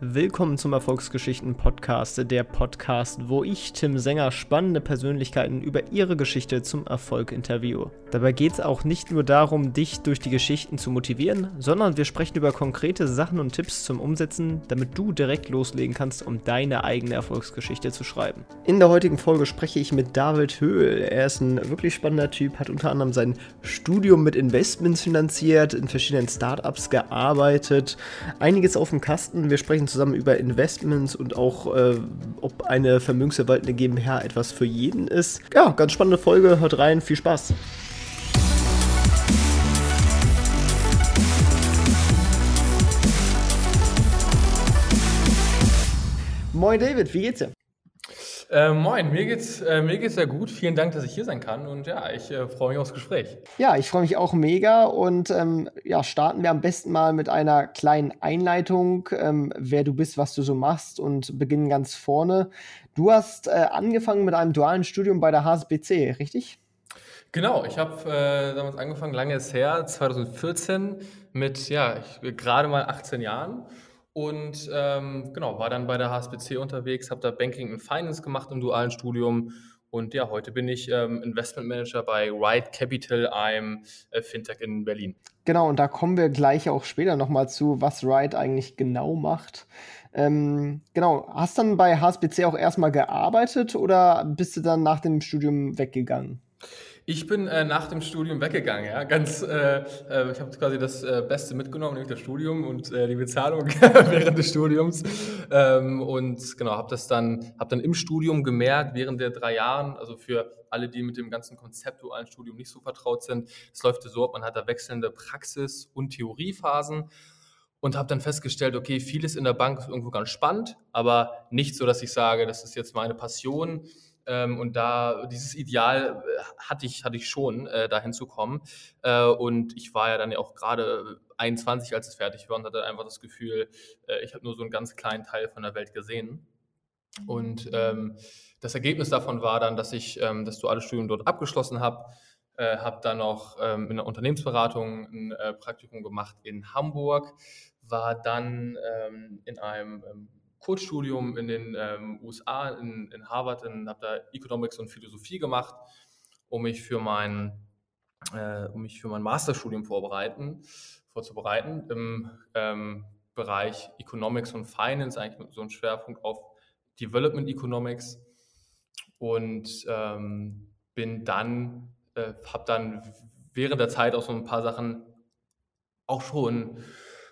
Willkommen zum Erfolgsgeschichten Podcast, der Podcast, wo ich, Tim Sänger, spannende Persönlichkeiten über ihre Geschichte zum Erfolg interviewe. Dabei geht es auch nicht nur darum, dich durch die Geschichten zu motivieren, sondern wir sprechen über konkrete Sachen und Tipps zum Umsetzen, damit du direkt loslegen kannst, um deine eigene Erfolgsgeschichte zu schreiben. In der heutigen Folge spreche ich mit David Höhl. Er ist ein wirklich spannender Typ, hat unter anderem sein Studium mit Investments finanziert, in verschiedenen Startups gearbeitet, einiges auf dem Kasten. Wir sprechen zusammen über Investments und auch, äh, ob eine vermögensverwaltende GmbH etwas für jeden ist. Ja, ganz spannende Folge. Hört rein. Viel Spaß. Moin David, wie geht's dir? Äh, moin, mir geht's, äh, mir geht's sehr gut. Vielen Dank, dass ich hier sein kann und ja, ich äh, freue mich aufs Gespräch. Ja, ich freue mich auch mega und ähm, ja, starten wir am besten mal mit einer kleinen Einleitung, ähm, wer du bist, was du so machst und beginnen ganz vorne. Du hast äh, angefangen mit einem dualen Studium bei der HSBC, richtig? Genau, ich habe äh, damals angefangen, lange ist her, 2014 mit ja, gerade mal 18 Jahren und ähm, genau, war dann bei der HSBC unterwegs, habe da Banking und Finance gemacht im dualen Studium. Und ja, heute bin ich ähm, Investment Manager bei Ride Capital, einem äh, Fintech in Berlin. Genau, und da kommen wir gleich auch später nochmal zu, was Ride eigentlich genau macht. Ähm, genau, hast dann bei HSBC auch erstmal gearbeitet oder bist du dann nach dem Studium weggegangen? Ich bin äh, nach dem Studium weggegangen, ja. Ganz, äh, äh, ich habe quasi das äh, Beste mitgenommen, nämlich das Studium und äh, die Bezahlung während des Studiums. Ähm, und genau, habe das dann, habe dann im Studium gemerkt, während der drei Jahren, also für alle, die mit dem ganzen konzeptualen Studium nicht so vertraut sind, es läuft so ab, man hat da wechselnde Praxis- und Theoriephasen und habe dann festgestellt, okay, vieles in der Bank ist irgendwo ganz spannend, aber nicht so, dass ich sage, das ist jetzt meine Passion ähm, und da dieses Ideal äh, hatte ich, hatte ich schon, äh, dahin zu kommen. Äh, und ich war ja dann ja auch gerade 21, als es fertig war und hatte einfach das Gefühl, äh, ich habe nur so einen ganz kleinen Teil von der Welt gesehen. Und ähm, das Ergebnis davon war dann, dass ich ähm, das duale Studium dort abgeschlossen habe. Äh, habe dann noch ähm, in der Unternehmensberatung ein äh, Praktikum gemacht in Hamburg, war dann ähm, in einem ähm, Kurzstudium in den ähm, USA, in, in Harvard, habe da Economics und Philosophie gemacht, um mich für mein, äh, um mich für mein Masterstudium vorbereiten, vorzubereiten im ähm, Bereich Economics und Finance, eigentlich mit so einem Schwerpunkt auf Development Economics. Und ähm, bin dann, äh, habe dann während der Zeit auch so ein paar Sachen auch schon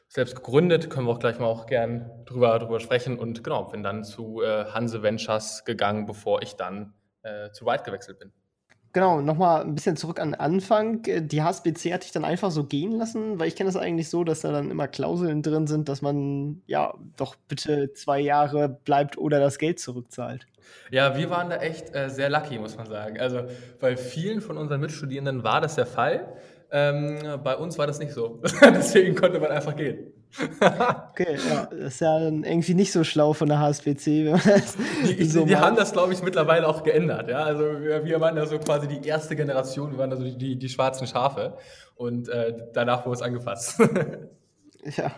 selbst gegründet, können wir auch gleich mal auch gern drüber, drüber sprechen. Und genau, bin dann zu äh, Hanse Ventures gegangen, bevor ich dann äh, zu Ride gewechselt bin. Genau, nochmal ein bisschen zurück an den Anfang. Die HSBC hat dich dann einfach so gehen lassen, weil ich kenne das eigentlich so, dass da dann immer Klauseln drin sind, dass man ja doch bitte zwei Jahre bleibt oder das Geld zurückzahlt. Ja, wir waren da echt äh, sehr lucky, muss man sagen. Also bei vielen von unseren Mitstudierenden war das der Fall. Ähm, bei uns war das nicht so. Deswegen konnte man einfach gehen. okay, ja, das ist ja dann irgendwie nicht so schlau von der HSBC. die, so die haben das, glaube ich, mittlerweile auch geändert. Ja? Also wir waren da so quasi die erste Generation, wir waren da so die, die, die schwarzen Schafe und äh, danach wurde es angepasst. ja,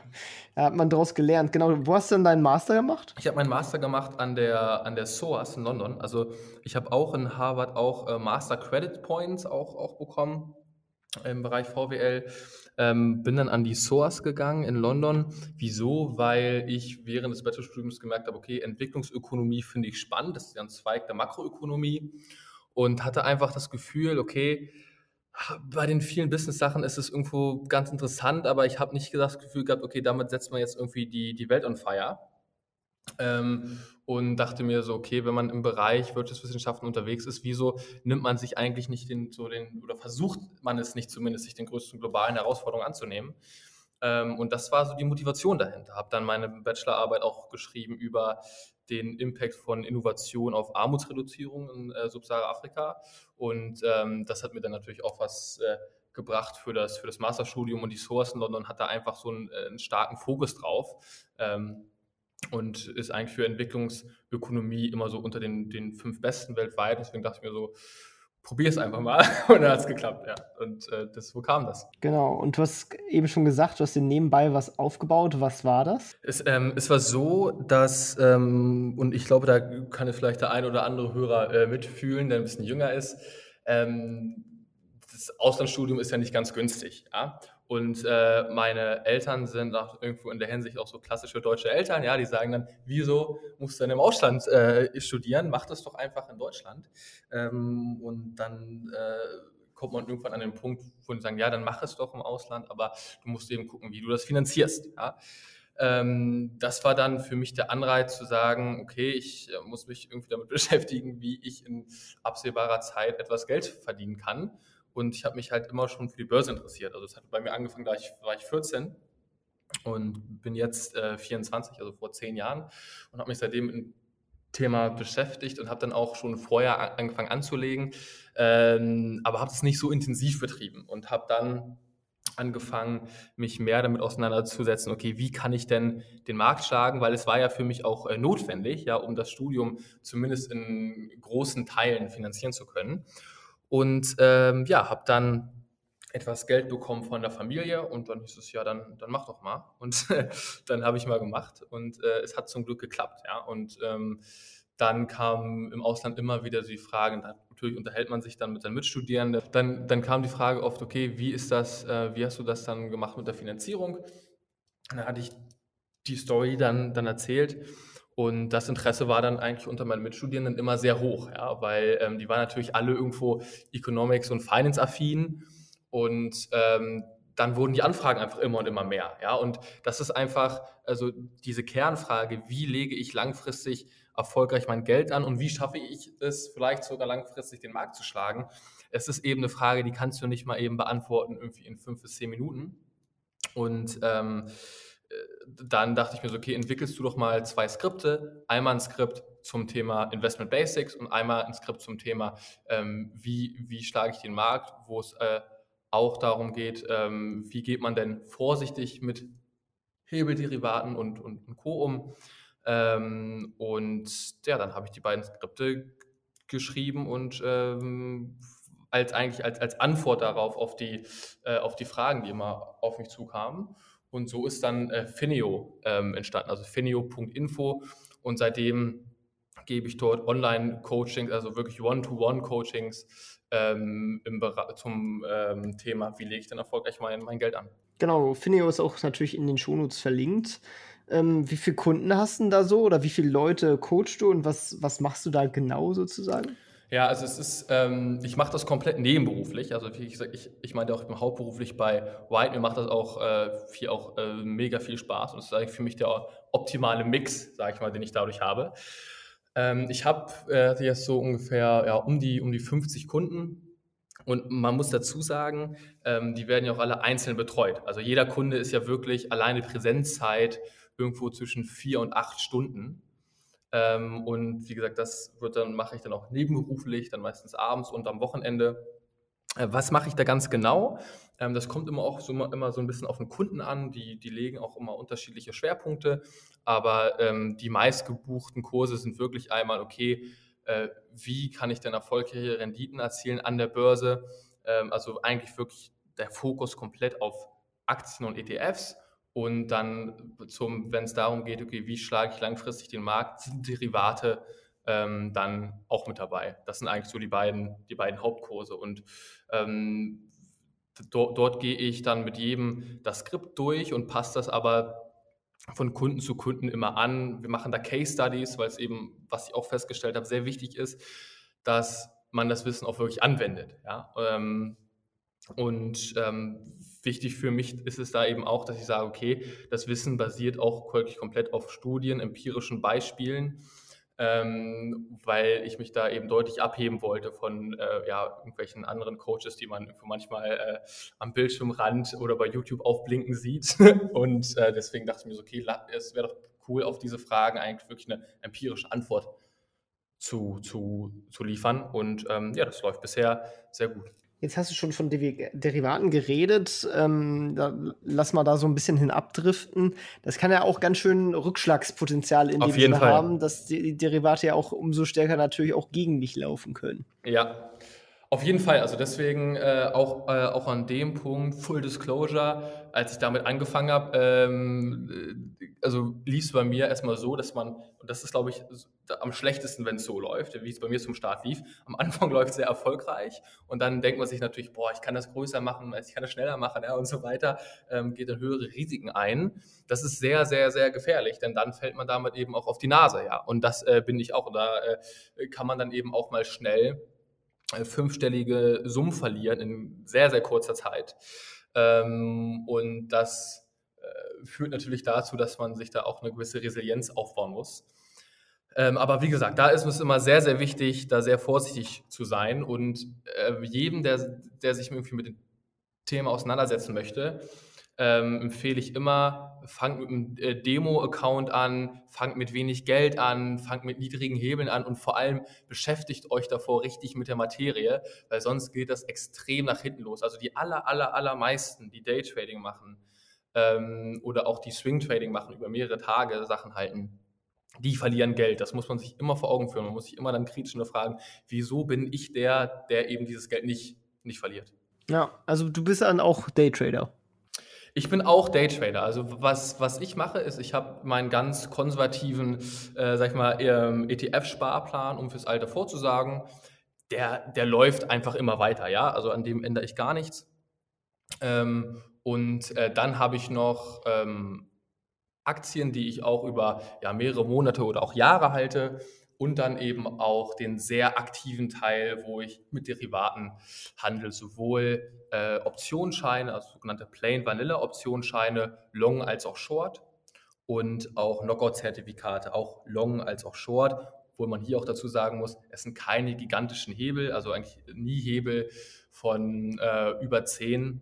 da hat man daraus gelernt. Genau, wo hast du denn deinen Master gemacht? Ich habe meinen Master gemacht an der, an der SOAS in London. Also ich habe auch in Harvard auch äh, Master Credit Points auch, auch bekommen im Bereich VWL. Ähm, bin dann an die SOAS gegangen in London. Wieso? Weil ich während des Bachelorstudiums gemerkt habe, okay, Entwicklungsökonomie finde ich spannend. Das ist ja ein Zweig der Makroökonomie. Und hatte einfach das Gefühl, okay, bei den vielen Business-Sachen ist es irgendwo ganz interessant, aber ich habe nicht das Gefühl gehabt, okay, damit setzt man jetzt irgendwie die, die Welt on fire. Ähm, und dachte mir so, okay, wenn man im Bereich Wirtschaftswissenschaften unterwegs ist, wieso nimmt man sich eigentlich nicht den, so den, oder versucht man es nicht zumindest, sich den größten globalen Herausforderungen anzunehmen? Ähm, und das war so die Motivation dahinter. Habe dann meine Bachelorarbeit auch geschrieben über den Impact von Innovation auf Armutsreduzierung in äh, Subsahara-Afrika. Und ähm, das hat mir dann natürlich auch was äh, gebracht für das, für das Masterstudium und die Source in London hat da einfach so einen, äh, einen starken Fokus drauf. Ähm, und ist eigentlich für Entwicklungsökonomie immer so unter den, den fünf besten weltweit. Deswegen dachte ich mir so, probier es einfach mal. Und dann hat es geklappt, ja. Und äh, das, wo kam das? Genau, und du hast eben schon gesagt, du hast dir nebenbei was aufgebaut. Was war das? Es, ähm, es war so, dass, ähm, und ich glaube, da kann es vielleicht der ein oder andere Hörer äh, mitfühlen, der ein bisschen jünger ist. Ähm, das Auslandsstudium ist ja nicht ganz günstig. Ja? Und äh, meine Eltern sind auch irgendwo in der Hinsicht auch so klassische deutsche Eltern, ja, die sagen dann, wieso musst du denn im Ausland äh, studieren? Mach das doch einfach in Deutschland. Ähm, und dann äh, kommt man irgendwann an den Punkt, wo die sagen, ja, dann mach es doch im Ausland, aber du musst eben gucken, wie du das finanzierst. Ja? Ähm, das war dann für mich der Anreiz zu sagen, okay, ich äh, muss mich irgendwie damit beschäftigen, wie ich in absehbarer Zeit etwas Geld verdienen kann. Und ich habe mich halt immer schon für die Börse interessiert. Also es hat bei mir angefangen, da ich, war ich 14 und bin jetzt äh, 24, also vor zehn Jahren und habe mich seitdem mit dem Thema beschäftigt und habe dann auch schon vorher angefangen anzulegen, ähm, aber habe es nicht so intensiv betrieben und habe dann angefangen, mich mehr damit auseinanderzusetzen, okay, wie kann ich denn den Markt schlagen, weil es war ja für mich auch äh, notwendig, ja, um das Studium zumindest in großen Teilen finanzieren zu können. Und ähm, ja, habe dann etwas Geld bekommen von der Familie und dann hieß es, ja, dann, dann mach doch mal. Und dann habe ich mal gemacht und äh, es hat zum Glück geklappt. Ja? Und ähm, dann kam im Ausland immer wieder die Frage, natürlich unterhält man sich dann mit den Mitstudierenden. Dann, dann kam die Frage oft, okay, wie ist das, äh, wie hast du das dann gemacht mit der Finanzierung? Und dann hatte ich die Story dann, dann erzählt und das Interesse war dann eigentlich unter meinen Mitstudierenden immer sehr hoch, ja, weil ähm, die waren natürlich alle irgendwo Economics und Finance affin und ähm, dann wurden die Anfragen einfach immer und immer mehr, ja, und das ist einfach, also diese Kernfrage, wie lege ich langfristig erfolgreich mein Geld an und wie schaffe ich es vielleicht sogar langfristig den Markt zu schlagen? Es ist eben eine Frage, die kannst du nicht mal eben beantworten irgendwie in fünf bis zehn Minuten. Und ähm, dann dachte ich mir so, okay, entwickelst du doch mal zwei Skripte. Einmal ein Skript zum Thema Investment Basics und einmal ein Skript zum Thema, ähm, wie, wie schlage ich den Markt, wo es äh, auch darum geht, ähm, wie geht man denn vorsichtig mit Hebelderivaten und, und, und Co. um. Ähm, und ja, dann habe ich die beiden Skripte geschrieben und ähm, als eigentlich als, als Antwort darauf, auf die, äh, auf die Fragen, die immer auf mich zukamen. Und so ist dann äh, Fineo ähm, entstanden, also fineo.info. Und seitdem gebe ich dort Online-Coachings, also wirklich One-to-One-Coachings ähm, zum ähm, Thema, wie lege ich denn erfolgreich mein, mein Geld an. Genau, Fineo ist auch natürlich in den Shownotes verlinkt. Ähm, wie viele Kunden hast du da so oder wie viele Leute coachst du und was, was machst du da genau sozusagen? Ja, also es ist, ähm, ich mache das komplett nebenberuflich. Also wie gesagt, ich, ich meinte auch, ich bin hauptberuflich bei White. Mir macht das auch äh, viel, auch äh, mega viel Spaß und das ist eigentlich für mich der optimale Mix, sage ich mal, den ich dadurch habe. Ähm, ich habe äh, jetzt so ungefähr ja, um, die, um die 50 Kunden und man muss dazu sagen, ähm, die werden ja auch alle einzeln betreut. Also jeder Kunde ist ja wirklich alleine Präsenzzeit irgendwo zwischen vier und acht Stunden. Ähm, und wie gesagt, das wird dann, mache ich dann auch nebenberuflich, dann meistens abends und am Wochenende. Äh, was mache ich da ganz genau? Ähm, das kommt immer auch so, immer so ein bisschen auf den Kunden an. Die, die legen auch immer unterschiedliche Schwerpunkte. Aber ähm, die meistgebuchten Kurse sind wirklich einmal, okay, äh, wie kann ich denn erfolgreiche Renditen erzielen an der Börse? Ähm, also eigentlich wirklich der Fokus komplett auf Aktien und ETFs und dann, wenn es darum geht, okay, wie schlage ich langfristig den Markt, sind Derivate ähm, dann auch mit dabei. Das sind eigentlich so die beiden, die beiden Hauptkurse. Und ähm, do, dort gehe ich dann mit jedem das Skript durch und passe das aber von Kunden zu Kunden immer an. Wir machen da Case Studies, weil es eben, was ich auch festgestellt habe, sehr wichtig ist, dass man das Wissen auch wirklich anwendet. Ja? Ähm, und ähm, wichtig für mich ist es da eben auch, dass ich sage, okay, das Wissen basiert auch wirklich komplett auf Studien, empirischen Beispielen, ähm, weil ich mich da eben deutlich abheben wollte von äh, ja, irgendwelchen anderen Coaches, die man manchmal äh, am Bildschirmrand oder bei YouTube aufblinken sieht. Und äh, deswegen dachte ich mir so, okay, es wäre doch cool, auf diese Fragen eigentlich wirklich eine empirische Antwort zu, zu, zu liefern. Und ähm, ja, das läuft bisher sehr gut. Jetzt hast du schon von Derivaten geredet. Ähm, da, lass mal da so ein bisschen hin abdriften. Das kann ja auch ganz schön Rückschlagspotenzial in Auf dem Sinne haben, dass die Derivate ja auch umso stärker natürlich auch gegen mich laufen können. Ja, Auf jeden Fall, also deswegen äh, auch, äh, auch an dem Punkt Full Disclosure, als ich damit angefangen habe, ähm, äh, also lief es bei mir erstmal so, dass man, und das ist glaube ich am schlechtesten, wenn es so läuft, wie es bei mir zum Start lief. Am Anfang läuft es sehr erfolgreich und dann denkt man sich natürlich, boah, ich kann das größer machen, ich kann das schneller machen ja, und so weiter, ähm, geht dann höhere Risiken ein. Das ist sehr, sehr, sehr gefährlich, denn dann fällt man damit eben auch auf die Nase, ja. Und das äh, bin ich auch. Und da äh, kann man dann eben auch mal schnell fünfstellige Summen verlieren in sehr, sehr kurzer Zeit. Ähm, und das äh, führt natürlich dazu, dass man sich da auch eine gewisse Resilienz aufbauen muss. Ähm, aber wie gesagt, da ist es immer sehr, sehr wichtig, da sehr vorsichtig zu sein und äh, jedem, der, der sich irgendwie mit dem Thema auseinandersetzen möchte, ähm, empfehle ich immer, fangt mit einem äh, Demo-Account an, fangt mit wenig Geld an, fangt mit niedrigen Hebeln an und vor allem beschäftigt euch davor richtig mit der Materie, weil sonst geht das extrem nach hinten los. Also die aller, aller, allermeisten, die Daytrading machen ähm, oder auch die Swing-Trading machen, über mehrere Tage Sachen halten, die verlieren Geld. Das muss man sich immer vor Augen führen. Man muss sich immer dann kritisch fragen, wieso bin ich der, der eben dieses Geld nicht, nicht verliert. Ja, also du bist dann auch Daytrader. Ich bin auch Daytrader. Also was, was ich mache, ist, ich habe meinen ganz konservativen, äh, sag ich mal, ähm, ETF-Sparplan, um fürs Alter vorzusagen. Der, der läuft einfach immer weiter, ja. Also an dem ändere ich gar nichts. Ähm, und äh, dann habe ich noch ähm, Aktien, die ich auch über ja, mehrere Monate oder auch Jahre halte und dann eben auch den sehr aktiven Teil, wo ich mit Derivaten handle, sowohl äh, Optionsscheine, also sogenannte Plain Vanilla Optionsscheine, Long als auch Short und auch Knockout-Zertifikate, auch Long als auch Short, wo man hier auch dazu sagen muss, es sind keine gigantischen Hebel, also eigentlich nie Hebel von äh, über 10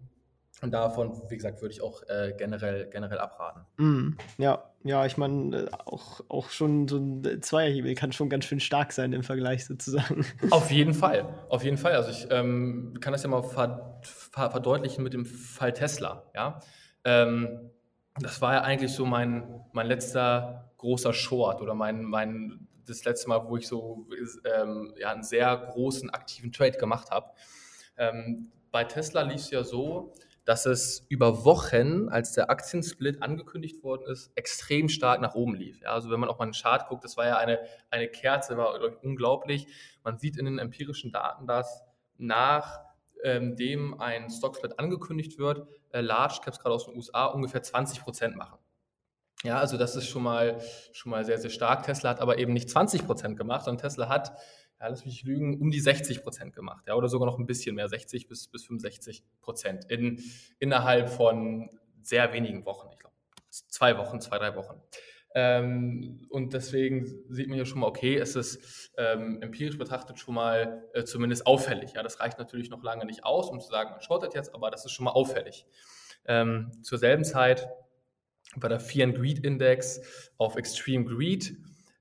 und davon, wie gesagt, würde ich auch äh, generell, generell abraten. Mm, ja, ja, ich meine, äh, auch, auch schon so ein Zweierhebel kann schon ganz schön stark sein im Vergleich sozusagen. Auf jeden Fall, auf jeden Fall. Also ich ähm, kann das ja mal ver ver verdeutlichen mit dem Fall Tesla. Ja? Ähm, das war ja eigentlich so mein, mein letzter großer Short oder mein, mein das letzte Mal, wo ich so ähm, ja, einen sehr großen aktiven Trade gemacht habe. Ähm, bei Tesla lief es ja so, dass es über Wochen, als der Aktiensplit angekündigt worden ist, extrem stark nach oben lief. Ja, also wenn man auch mal einen Chart guckt, das war ja eine, eine Kerze, war unglaublich. Man sieht in den empirischen Daten, dass nach ähm, dem ein Stocksplit angekündigt wird, äh, Large Caps gerade aus den USA ungefähr 20 Prozent machen. Ja, also das ist schon mal, schon mal sehr, sehr stark. Tesla hat aber eben nicht 20 Prozent gemacht, sondern Tesla hat ja, lass mich lügen, um die 60 Prozent gemacht, ja, oder sogar noch ein bisschen mehr, 60 bis, bis 65 Prozent in, innerhalb von sehr wenigen Wochen, ich glaube, zwei Wochen, zwei, drei Wochen. Ähm, und deswegen sieht man hier schon mal, okay, es ist ähm, empirisch betrachtet schon mal äh, zumindest auffällig. Ja, das reicht natürlich noch lange nicht aus, um zu sagen, man shortet jetzt, aber das ist schon mal auffällig. Ähm, zur selben Zeit bei der Fear and Greed Index auf Extreme Greed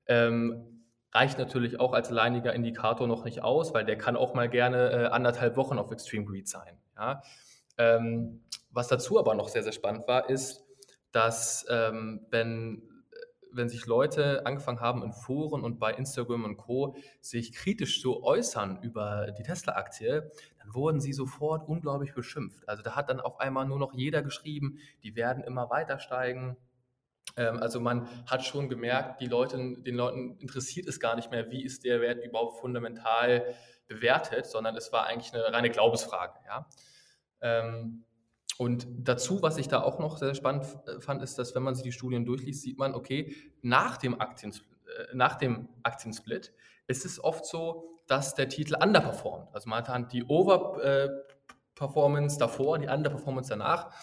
ähm, reicht natürlich auch als alleiniger Indikator noch nicht aus, weil der kann auch mal gerne äh, anderthalb Wochen auf Extreme Greed sein. Ja? Ähm, was dazu aber noch sehr, sehr spannend war, ist, dass ähm, wenn, wenn sich Leute angefangen haben in Foren und bei Instagram und Co. sich kritisch zu äußern über die Tesla-Aktie, dann wurden sie sofort unglaublich beschimpft. Also da hat dann auf einmal nur noch jeder geschrieben, die werden immer weiter steigen also man hat schon gemerkt, die Leute, den Leuten interessiert es gar nicht mehr, wie ist der Wert überhaupt fundamental bewertet, sondern es war eigentlich eine reine Glaubensfrage. Ja? Ähm, und dazu, was ich da auch noch sehr spannend äh, fand, ist, dass wenn man sich die Studien durchliest, sieht man, okay, nach dem, Aktiensplit, äh, nach dem Aktiensplit ist es oft so, dass der Titel underperformt. Also man hat die Overperformance davor, die Underperformance danach.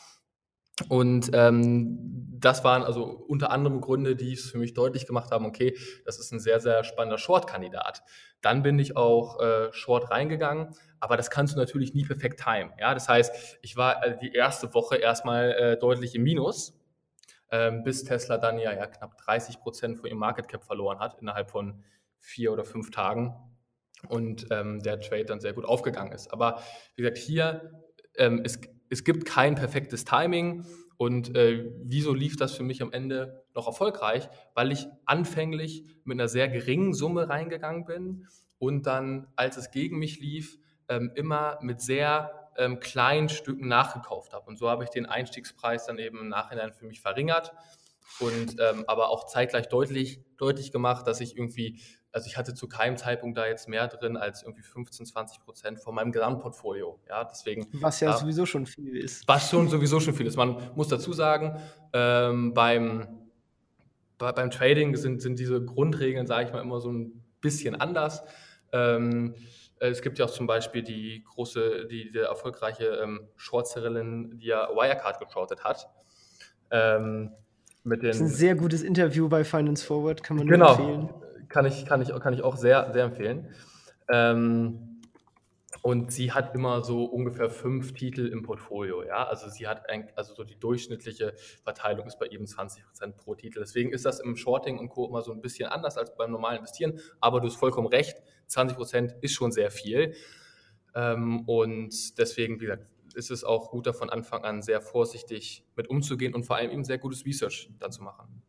Und ähm, das waren also unter anderem Gründe, die es für mich deutlich gemacht haben, okay, das ist ein sehr, sehr spannender Short-Kandidat. Dann bin ich auch äh, Short reingegangen, aber das kannst du natürlich nie perfekt timen. Ja? Das heißt, ich war äh, die erste Woche erstmal äh, deutlich im Minus, ähm, bis Tesla dann ja, ja knapp 30 Prozent von ihrem Market Cap verloren hat innerhalb von vier oder fünf Tagen und ähm, der Trade dann sehr gut aufgegangen ist. Aber wie gesagt, hier ähm, es, es gibt kein perfektes Timing. Und äh, wieso lief das für mich am Ende noch erfolgreich? Weil ich anfänglich mit einer sehr geringen Summe reingegangen bin und dann, als es gegen mich lief, ähm, immer mit sehr ähm, kleinen Stücken nachgekauft habe. Und so habe ich den Einstiegspreis dann eben im Nachhinein für mich verringert und ähm, aber auch zeitgleich deutlich, deutlich gemacht, dass ich irgendwie, also ich hatte zu keinem Zeitpunkt da jetzt mehr drin als irgendwie 15, 20 Prozent von meinem Gesamtportfolio. Ja, deswegen. Was ja, ja sowieso schon viel ist. Was schon sowieso schon viel ist. Man muss dazu sagen, ähm, beim, bei, beim Trading sind, sind diese Grundregeln, sage ich mal, immer so ein bisschen anders. Ähm, es gibt ja auch zum Beispiel die große, die, die erfolgreiche ähm, Shortsellerin, die ja Wirecard geshortet hat. Ähm, mit den, das ist ein sehr gutes Interview bei Finance Forward, kann man nur genau, empfehlen. Kann ich, kann, ich, kann ich auch sehr, sehr empfehlen. Ähm, und sie hat immer so ungefähr fünf Titel im Portfolio. Ja? Also sie hat ein, also so die durchschnittliche Verteilung ist bei eben 20 Prozent pro Titel. Deswegen ist das im Shorting und Co. immer so ein bisschen anders als beim normalen Investieren. Aber du hast vollkommen recht, 20 Prozent ist schon sehr viel. Ähm, und deswegen, wie gesagt, ist es auch gut, da von Anfang an sehr vorsichtig mit umzugehen und vor allem eben sehr gutes Research dann zu machen.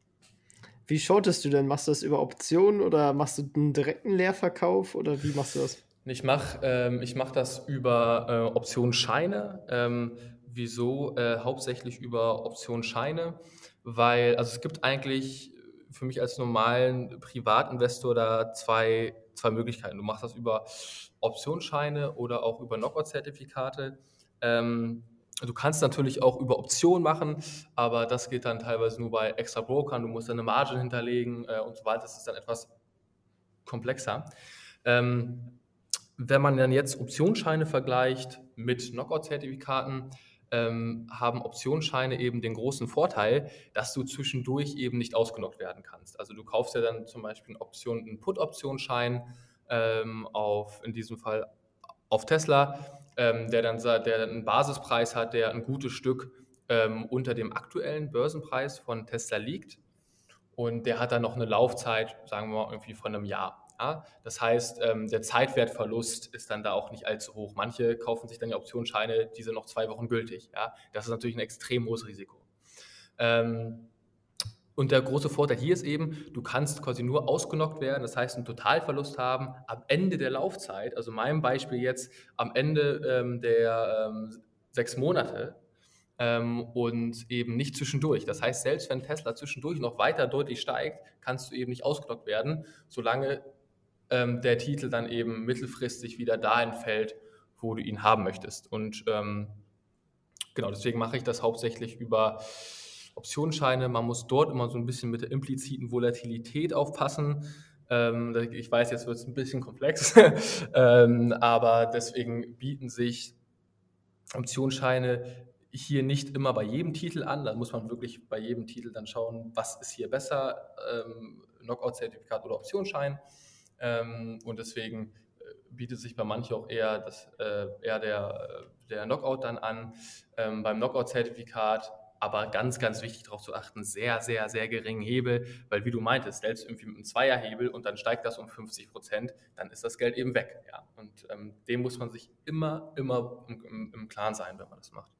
Wie shortest du denn? Machst du das über Optionen oder machst du einen direkten Leerverkauf oder wie machst du das? Ich mache ähm, mach das über äh, Optionsscheine. Ähm, wieso? Äh, hauptsächlich über Optionsscheine, weil also es gibt eigentlich für mich als normalen Privatinvestor da zwei, zwei Möglichkeiten. Du machst das über Optionsscheine oder auch über Knockout-Zertifikate. Ähm, du kannst natürlich auch über Optionen machen, aber das geht dann teilweise nur bei extra Brokern. Du musst dann eine Margin hinterlegen äh, und so weiter. Das ist dann etwas komplexer. Ähm, wenn man dann jetzt Optionsscheine vergleicht mit Knockout-Zertifikaten, ähm, haben Optionsscheine eben den großen Vorteil, dass du zwischendurch eben nicht ausgenockt werden kannst. Also du kaufst ja dann zum Beispiel Option, einen Put-Optionsschein ähm, auf, in diesem Fall auf Tesla ähm, der dann der einen Basispreis hat, der ein gutes Stück ähm, unter dem aktuellen Börsenpreis von Tesla liegt. Und der hat dann noch eine Laufzeit, sagen wir mal, irgendwie von einem Jahr. Ja? Das heißt, ähm, der Zeitwertverlust ist dann da auch nicht allzu hoch. Manche kaufen sich dann die Optionsscheine, die sind noch zwei Wochen gültig. Ja? Das ist natürlich ein extrem hohes Risiko. Ähm, und der große Vorteil hier ist eben, du kannst quasi nur ausgenockt werden, das heißt einen Totalverlust haben am Ende der Laufzeit. Also in meinem Beispiel jetzt am Ende ähm, der ähm, sechs Monate ähm, und eben nicht zwischendurch. Das heißt, selbst wenn Tesla zwischendurch noch weiter deutlich steigt, kannst du eben nicht ausgenockt werden, solange ähm, der Titel dann eben mittelfristig wieder dahin fällt, wo du ihn haben möchtest. Und ähm, genau deswegen mache ich das hauptsächlich über Optionsscheine. Man muss dort immer so ein bisschen mit der impliziten Volatilität aufpassen. Ähm, ich weiß, jetzt wird es ein bisschen komplex, ähm, aber deswegen bieten sich Optionsscheine hier nicht immer bei jedem Titel an. Da muss man wirklich bei jedem Titel dann schauen, was ist hier besser, ähm, Knockout-Zertifikat oder Optionsschein. Ähm, und deswegen äh, bietet sich bei manchen auch eher, das, äh, eher der, äh, der Knockout dann an. Ähm, beim Knockout-Zertifikat aber ganz, ganz wichtig darauf zu achten, sehr, sehr, sehr geringen Hebel, weil wie du meintest, selbst irgendwie mit einem Zweierhebel und dann steigt das um 50 Prozent, dann ist das Geld eben weg. Ja? Und ähm, dem muss man sich immer, immer im, im, im Klaren sein, wenn man das macht.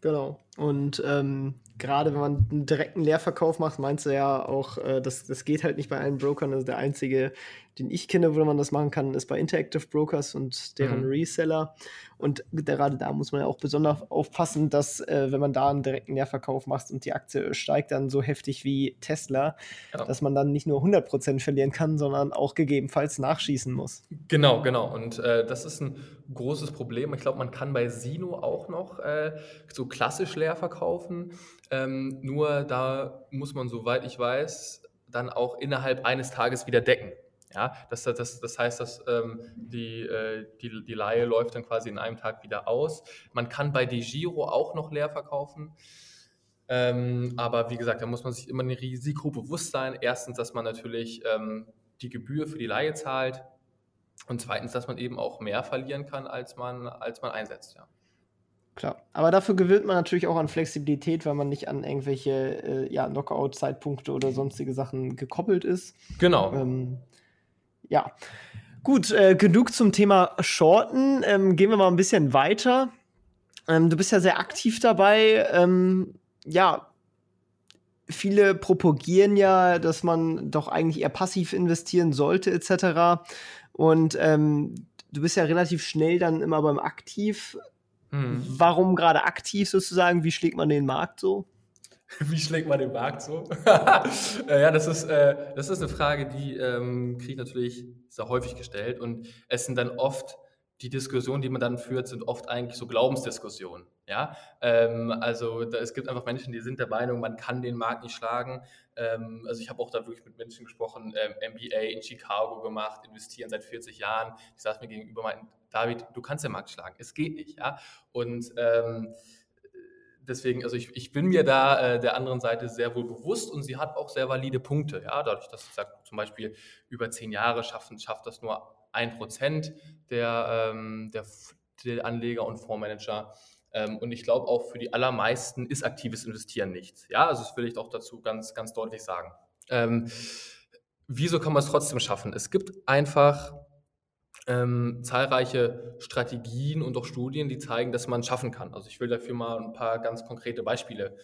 Genau. Und ähm, gerade wenn man einen direkten Leerverkauf macht, meinst du ja auch, äh, das, das geht halt nicht bei allen Brokern. Also der einzige, den ich kenne, wo man das machen kann, ist bei Interactive Brokers und deren mhm. Reseller. Und gerade da muss man ja auch besonders aufpassen, dass, äh, wenn man da einen direkten Leerverkauf macht und die Aktie steigt dann so heftig wie Tesla, ja. dass man dann nicht nur 100% verlieren kann, sondern auch gegebenenfalls nachschießen muss. Genau, genau. Und äh, das ist ein großes Problem. Ich glaube, man kann bei Sino auch noch äh, so klassisch leer verkaufen. Ähm, nur da muss man, soweit ich weiß, dann auch innerhalb eines Tages wieder decken. Ja, das, das, das heißt, dass ähm, die, äh, die, die Laie läuft dann quasi in einem Tag wieder aus. Man kann bei DeGiro auch noch leer verkaufen. Ähm, aber wie gesagt, da muss man sich immer ein Risiko bewusst sein. Erstens, dass man natürlich ähm, die Gebühr für die Laie zahlt und zweitens, dass man eben auch mehr verlieren kann, als man, als man einsetzt. Ja. Klar, aber dafür gewinnt man natürlich auch an Flexibilität, weil man nicht an irgendwelche äh, ja, Knockout-Zeitpunkte oder sonstige Sachen gekoppelt ist. Genau. Ähm, ja. Gut, äh, genug zum Thema Shorten. Ähm, gehen wir mal ein bisschen weiter. Ähm, du bist ja sehr aktiv dabei. Ähm, ja, viele propagieren ja, dass man doch eigentlich eher passiv investieren sollte, etc. Und ähm, du bist ja relativ schnell dann immer beim Aktiv. Hm. Warum gerade aktiv sozusagen? Wie schlägt man den Markt so? Wie schlägt man den Markt so? Äh, ja, das ist, äh, das ist eine Frage, die ähm, kriege ich natürlich sehr häufig gestellt. Und es sind dann oft die Diskussionen, die man dann führt, sind oft eigentlich so Glaubensdiskussionen. Ja? Ähm, also da, es gibt einfach Menschen, die sind der Meinung, man kann den Markt nicht schlagen. Ähm, also ich habe auch da wirklich mit Menschen gesprochen, ähm, MBA in Chicago gemacht, investieren seit 40 Jahren. Die saß mir gegenüber, meinten, David, du kannst den Markt schlagen. Es geht nicht. Ja? Und ähm, deswegen, also ich, ich bin mir da äh, der anderen Seite sehr wohl bewusst und sie hat auch sehr valide Punkte. Ja? Dadurch, dass sie sagt, zum Beispiel über zehn Jahre schaffen, schafft das nur ein Prozent der, ähm, der, der, Anleger und Fondsmanager. Ähm, und ich glaube auch für die allermeisten ist aktives Investieren nichts. Ja, also das will ich auch dazu ganz, ganz deutlich sagen. Ähm, wieso kann man es trotzdem schaffen? Es gibt einfach ähm, zahlreiche Strategien und auch Studien, die zeigen, dass man es schaffen kann. Also ich will dafür mal ein paar ganz konkrete Beispiele,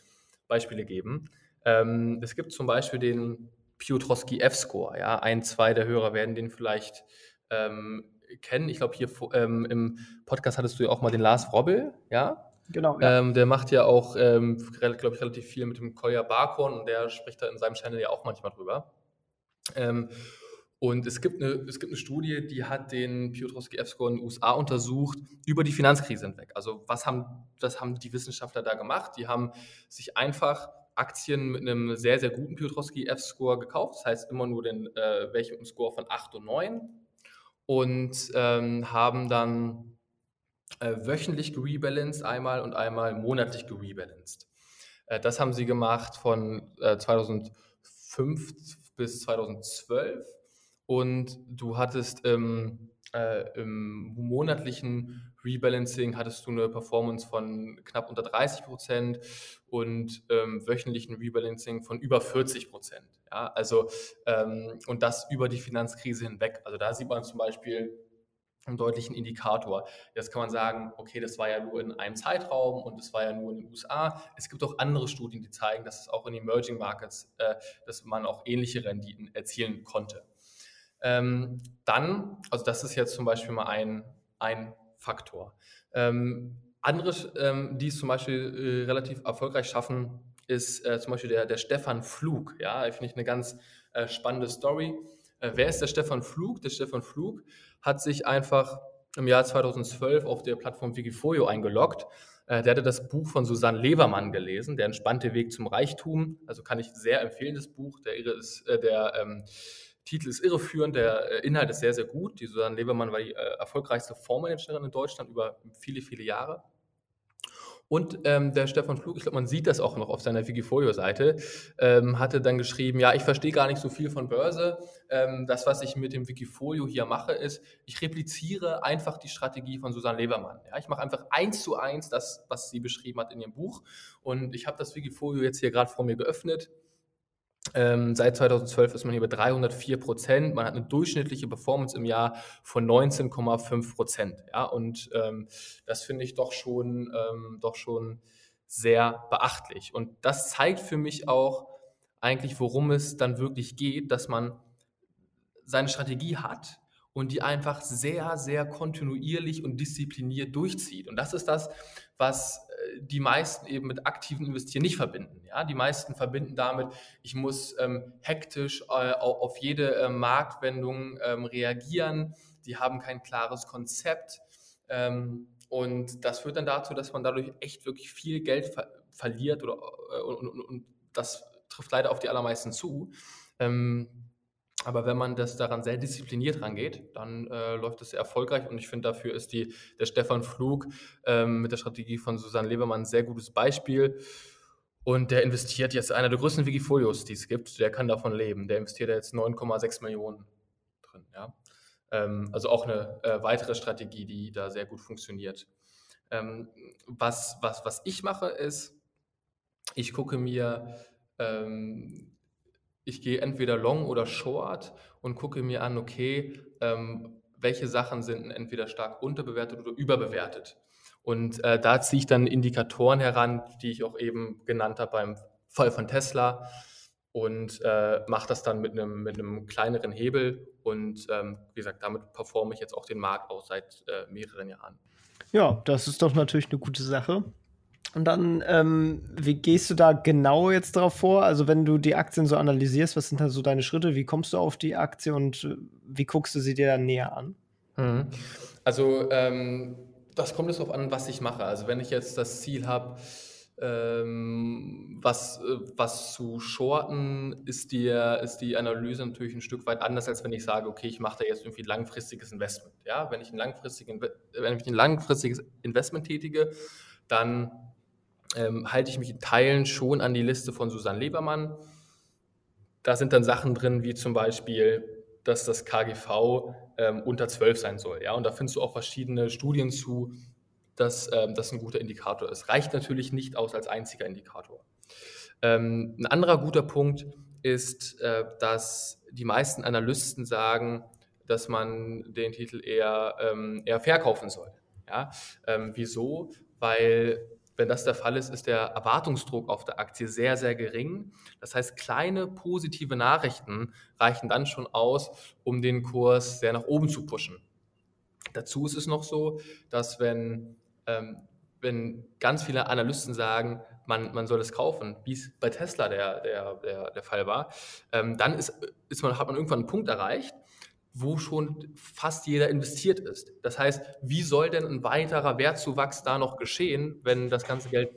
Beispiele geben. Ähm, es gibt zum Beispiel den Piotrowski F-Score. Ja? Ein, zwei der Hörer werden den vielleicht ähm, kennen. Ich glaube, hier ähm, im Podcast hattest du ja auch mal den Lars Robbel, ja? Genau. Ja. Ähm, der macht ja auch, ähm, glaube ich, relativ viel mit dem Kolja Barkhorn und der spricht da in seinem Channel ja auch manchmal drüber. Und es gibt, eine, es gibt eine Studie, die hat den Piotrowski F-Score in den USA untersucht über die Finanzkrise hinweg. Also was haben, was haben die Wissenschaftler da gemacht? Die haben sich einfach Aktien mit einem sehr, sehr guten Piotrowski F-Score gekauft. Das heißt immer nur den, äh, welche mit einem Score von 8 und 9 und ähm, haben dann äh, wöchentlich gerebalanced einmal und einmal monatlich gerebalanced. Äh, das haben sie gemacht von äh, 2005 bis 2012 und du hattest ähm, im monatlichen Rebalancing hattest du eine Performance von knapp unter 30 Prozent und ähm, wöchentlichen Rebalancing von über 40 Prozent. Ja, also ähm, und das über die Finanzkrise hinweg. Also da sieht man zum Beispiel einen deutlichen Indikator. Jetzt kann man sagen, okay, das war ja nur in einem Zeitraum und das war ja nur in den USA. Es gibt auch andere Studien, die zeigen, dass es auch in Emerging Markets, äh, dass man auch ähnliche Renditen erzielen konnte. Ähm, dann, also das ist jetzt zum Beispiel mal ein, ein Faktor. Ähm, andere, ähm, die es zum Beispiel äh, relativ erfolgreich schaffen, ist äh, zum Beispiel der, der Stefan Flug. Ja, finde ich eine ganz äh, spannende Story. Äh, wer ist der Stefan Flug? Der Stefan Flug hat sich einfach im Jahr 2012 auf der Plattform Wikifolio eingeloggt. Äh, der hatte das Buch von Susanne Levermann gelesen, Der entspannte Weg zum Reichtum. Also kann ich sehr empfehlen, das Buch. Der, ist, äh, der ähm, Titel ist irreführend, der äh, Inhalt ist sehr, sehr gut. Die Susanne Lebermann war die äh, erfolgreichste Fondsmanagerin in Deutschland über viele, viele Jahre. Und ähm, der Stefan Flug, ich glaube, man sieht das auch noch auf seiner Wikifolio-Seite, ähm, hatte dann geschrieben, ja, ich verstehe gar nicht so viel von Börse. Ähm, das, was ich mit dem Wikifolio hier mache, ist, ich repliziere einfach die Strategie von Susanne Lebermann. Ja, ich mache einfach eins zu eins das, was sie beschrieben hat in ihrem Buch. Und ich habe das Wikifolio jetzt hier gerade vor mir geöffnet. Ähm, seit 2012 ist man hier bei 304 Prozent. Man hat eine durchschnittliche Performance im Jahr von 19,5 Prozent. Ja, und ähm, das finde ich doch schon, ähm, doch schon sehr beachtlich. Und das zeigt für mich auch eigentlich, worum es dann wirklich geht, dass man seine Strategie hat und die einfach sehr, sehr kontinuierlich und diszipliniert durchzieht. Und das ist das, was die meisten eben mit aktiven Investieren nicht verbinden. Ja, die meisten verbinden damit, ich muss ähm, hektisch äh, auf jede äh, Marktwendung ähm, reagieren. Die haben kein klares Konzept. Ähm, und das führt dann dazu, dass man dadurch echt wirklich viel Geld ver verliert oder, äh, und, und, und, das trifft leider auf die allermeisten zu. Ähm, aber wenn man das daran sehr diszipliniert rangeht, dann äh, läuft es sehr erfolgreich. Und ich finde, dafür ist die, der Stefan Flug ähm, mit der Strategie von Susanne Lebermann ein sehr gutes Beispiel. Und der investiert jetzt einer der größten Wikifolios, die es gibt. Der kann davon leben. Der investiert jetzt 9,6 Millionen drin. Ja? Ähm, also auch eine äh, weitere Strategie, die da sehr gut funktioniert. Ähm, was, was, was ich mache, ist, ich gucke mir ähm, ich gehe entweder long oder short und gucke mir an, okay, ähm, welche Sachen sind entweder stark unterbewertet oder überbewertet. Und äh, da ziehe ich dann Indikatoren heran, die ich auch eben genannt habe beim Fall von Tesla. und äh, mache das dann mit einem, mit kleineren Hebel. Und ähm, wie gesagt, damit performe ich jetzt auch den Markt aus seit äh, mehreren Jahren. Ja, das ist doch natürlich eine gute Sache. Und dann, ähm, wie gehst du da genau jetzt drauf vor? Also, wenn du die Aktien so analysierst, was sind da so deine Schritte? Wie kommst du auf die Aktie und äh, wie guckst du sie dir dann näher an? Mhm. Also, ähm, das kommt jetzt darauf an, was ich mache. Also, wenn ich jetzt das Ziel habe, ähm, was, äh, was zu shorten, ist die, ist die Analyse natürlich ein Stück weit anders, als wenn ich sage, okay, ich mache da jetzt irgendwie langfristiges Investment. Ja, wenn ich ein, langfristiges, wenn ich ein langfristiges Investment tätige, dann ähm, halte ich mich in Teilen schon an die Liste von Susanne Lebermann. Da sind dann Sachen drin, wie zum Beispiel, dass das KGV ähm, unter 12 sein soll. Ja? Und da findest du auch verschiedene Studien zu, dass ähm, das ein guter Indikator ist. Reicht natürlich nicht aus als einziger Indikator. Ähm, ein anderer guter Punkt ist, äh, dass die meisten Analysten sagen, dass man den Titel eher, ähm, eher verkaufen soll. Ja? Ähm, wieso? Weil wenn das der Fall ist, ist der Erwartungsdruck auf der Aktie sehr, sehr gering. Das heißt, kleine positive Nachrichten reichen dann schon aus, um den Kurs sehr nach oben zu pushen. Dazu ist es noch so, dass wenn, ähm, wenn ganz viele Analysten sagen, man, man soll es kaufen, wie es bei Tesla der, der, der, der Fall war, ähm, dann ist, ist man, hat man irgendwann einen Punkt erreicht, wo schon fast jeder investiert ist. Das heißt, wie soll denn ein weiterer Wertzuwachs da noch geschehen, wenn das ganze Geld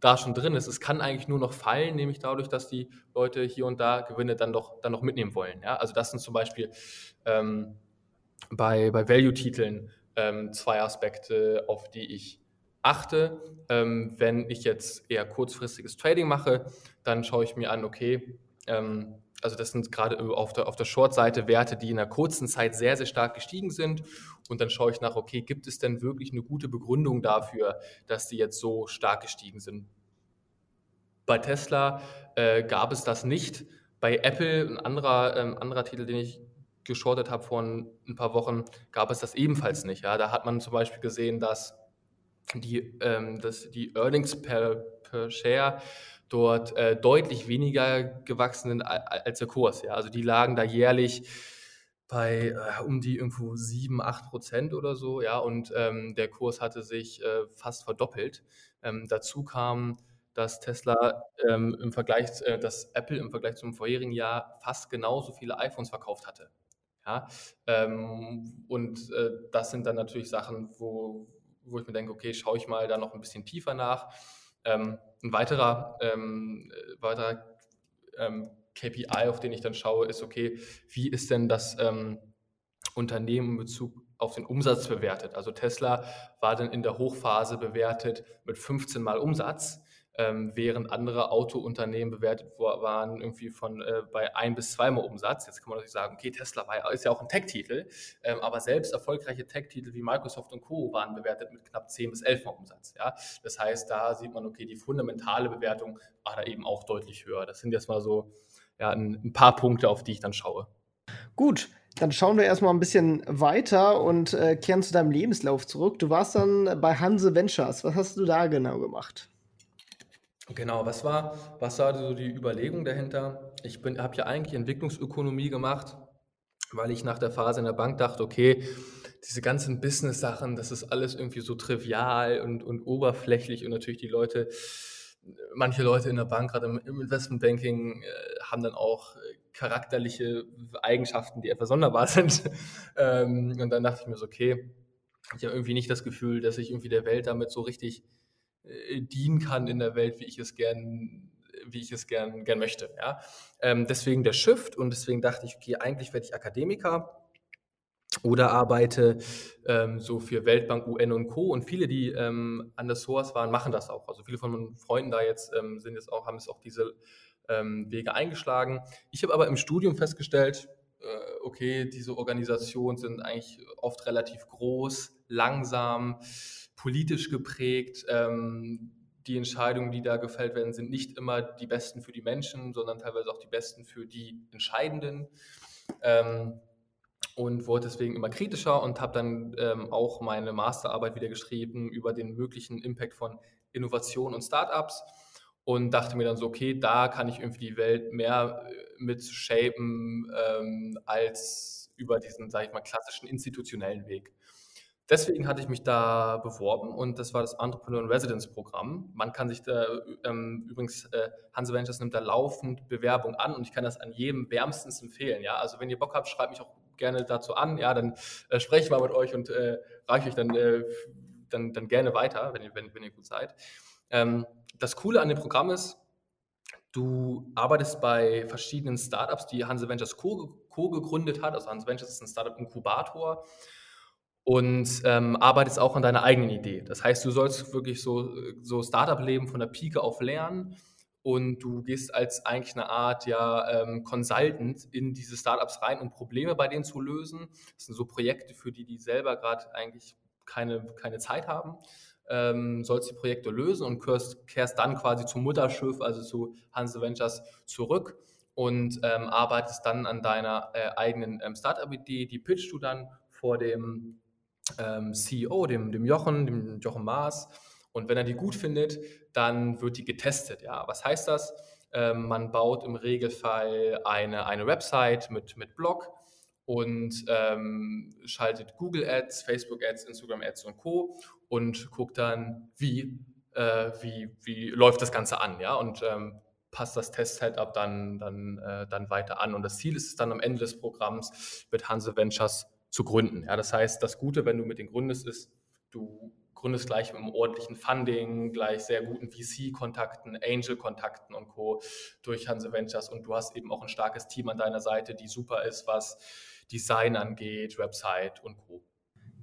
da schon drin ist? Es kann eigentlich nur noch fallen, nämlich dadurch, dass die Leute hier und da Gewinne dann doch dann noch mitnehmen wollen. Ja? Also das sind zum Beispiel ähm, bei, bei Value-Titeln ähm, zwei Aspekte, auf die ich achte. Ähm, wenn ich jetzt eher kurzfristiges Trading mache, dann schaue ich mir an, okay, ähm, also das sind gerade auf der, auf der Short-Seite Werte, die in einer kurzen Zeit sehr, sehr stark gestiegen sind. Und dann schaue ich nach, okay, gibt es denn wirklich eine gute Begründung dafür, dass die jetzt so stark gestiegen sind? Bei Tesla äh, gab es das nicht. Bei Apple, ein anderer, ähm, anderer Titel, den ich geschortet habe vor ein paar Wochen, gab es das ebenfalls nicht. Ja? Da hat man zum Beispiel gesehen, dass die, ähm, dass die Earnings per, per Share dort äh, deutlich weniger gewachsen sind als der Kurs. Ja? Also die lagen da jährlich bei äh, um die irgendwo 7, 8 Prozent oder so, ja, und ähm, der Kurs hatte sich äh, fast verdoppelt. Ähm, dazu kam, dass Tesla ähm, im Vergleich, äh, dass Apple im Vergleich zum vorherigen Jahr fast genauso viele iPhones verkauft hatte. Ja, ähm, und äh, das sind dann natürlich Sachen, wo, wo ich mir denke, okay, schaue ich mal da noch ein bisschen tiefer nach. Ähm, ein weiterer, ähm, weiterer ähm, KPI, auf den ich dann schaue, ist, okay, wie ist denn das ähm, Unternehmen in Bezug auf den Umsatz bewertet? Also Tesla war dann in der Hochphase bewertet mit 15 Mal Umsatz ähm, während andere Autounternehmen bewertet waren irgendwie von äh, bei ein bis zweimal Umsatz. Jetzt kann man natürlich sagen, okay, Tesla war, ist ja auch ein Tech-Titel, ähm, aber selbst erfolgreiche Tech-Titel wie Microsoft und Co. waren bewertet mit knapp 10 bis 11 Mal Umsatz. Ja? Das heißt, da sieht man, okay, die fundamentale Bewertung war da eben auch deutlich höher. Das sind jetzt mal so ja, ein, ein paar Punkte, auf die ich dann schaue. Gut, dann schauen wir erstmal ein bisschen weiter und äh, kehren zu deinem Lebenslauf zurück. Du warst dann bei Hanse Ventures. Was hast du da genau gemacht? Genau, was war, was war so die Überlegung dahinter? Ich habe ja eigentlich Entwicklungsökonomie gemacht, weil ich nach der Phase in der Bank dachte, okay, diese ganzen Business-Sachen, das ist alles irgendwie so trivial und, und oberflächlich und natürlich die Leute, manche Leute in der Bank, gerade im, Investmentbanking, äh, haben dann auch äh, charakterliche Eigenschaften, die etwas sonderbar sind. ähm, und dann dachte ich mir so, okay, ich habe irgendwie nicht das Gefühl, dass ich irgendwie der Welt damit so richtig äh, dienen kann in der Welt, wie ich es gern, wie ich es gern, gern möchte. Ja? Ähm, deswegen der Shift und deswegen dachte ich, okay, eigentlich werde ich Akademiker oder arbeite ähm, so für Weltbank, UN und Co. Und viele, die ähm, an der SOAS waren, machen das auch. Also viele von meinen Freunden da jetzt ähm, sind jetzt auch, haben es auch diese ähm, Wege eingeschlagen. Ich habe aber im Studium festgestellt, äh, okay, diese Organisationen sind eigentlich oft relativ groß, langsam politisch geprägt. Ähm, die Entscheidungen, die da gefällt werden, sind nicht immer die besten für die Menschen, sondern teilweise auch die besten für die Entscheidenden. Ähm, und wurde deswegen immer kritischer und habe dann ähm, auch meine Masterarbeit wieder geschrieben über den möglichen Impact von Innovation und Startups und dachte mir dann so, okay, da kann ich irgendwie die Welt mehr äh, mit shapen ähm, als über diesen, sage ich mal, klassischen institutionellen Weg. Deswegen hatte ich mich da beworben und das war das Entrepreneur in Residence Programm. Man kann sich da ähm, übrigens, äh, Hanse Ventures nimmt da laufend Bewerbung an und ich kann das an jedem wärmstens empfehlen. Ja, also wenn ihr Bock habt, schreibt mich auch gerne dazu an. Ja, dann äh, spreche ich mal mit euch und äh, reiche euch dann, äh, dann, dann gerne weiter, wenn ihr, wenn, wenn ihr gut seid. Ähm, das Coole an dem Programm ist, du arbeitest bei verschiedenen Startups, die Hanse Ventures Co, Co gegründet hat. Also Hanse Ventures ist ein Startup-Inkubator und ähm, arbeitest auch an deiner eigenen Idee. Das heißt, du sollst wirklich so, so Startup-Leben von der Pike auf lernen und du gehst als eigentlich eine Art ja, ähm, Consultant in diese Startups rein, um Probleme bei denen zu lösen. Das sind so Projekte, für die die selber gerade eigentlich keine, keine Zeit haben. Ähm, sollst die Projekte lösen und kehrst, kehrst dann quasi zum Mutterschiff, also zu Hanse Ventures, zurück und ähm, arbeitest dann an deiner äh, eigenen ähm, Startup-Idee. Die pitchst du dann vor dem ähm, CEO, dem, dem Jochen, dem Jochen Maas. Und wenn er die gut findet, dann wird die getestet. Ja, was heißt das? Ähm, man baut im Regelfall eine, eine Website mit, mit Blog und ähm, schaltet Google Ads, Facebook Ads, Instagram Ads und Co. und guckt dann, wie, äh, wie, wie läuft das Ganze an. Ja? Und ähm, passt das Test-Setup dann, dann, äh, dann weiter an. Und das Ziel ist es dann am Ende des Programms mit Hanse Ventures zu gründen. Ja, das heißt, das Gute, wenn du mit den gründest, ist, du gründest gleich mit einem ordentlichen Funding, gleich sehr guten VC-Kontakten, Angel-Kontakten und Co. durch Hanse Ventures und du hast eben auch ein starkes Team an deiner Seite, die super ist, was Design angeht, Website und Co.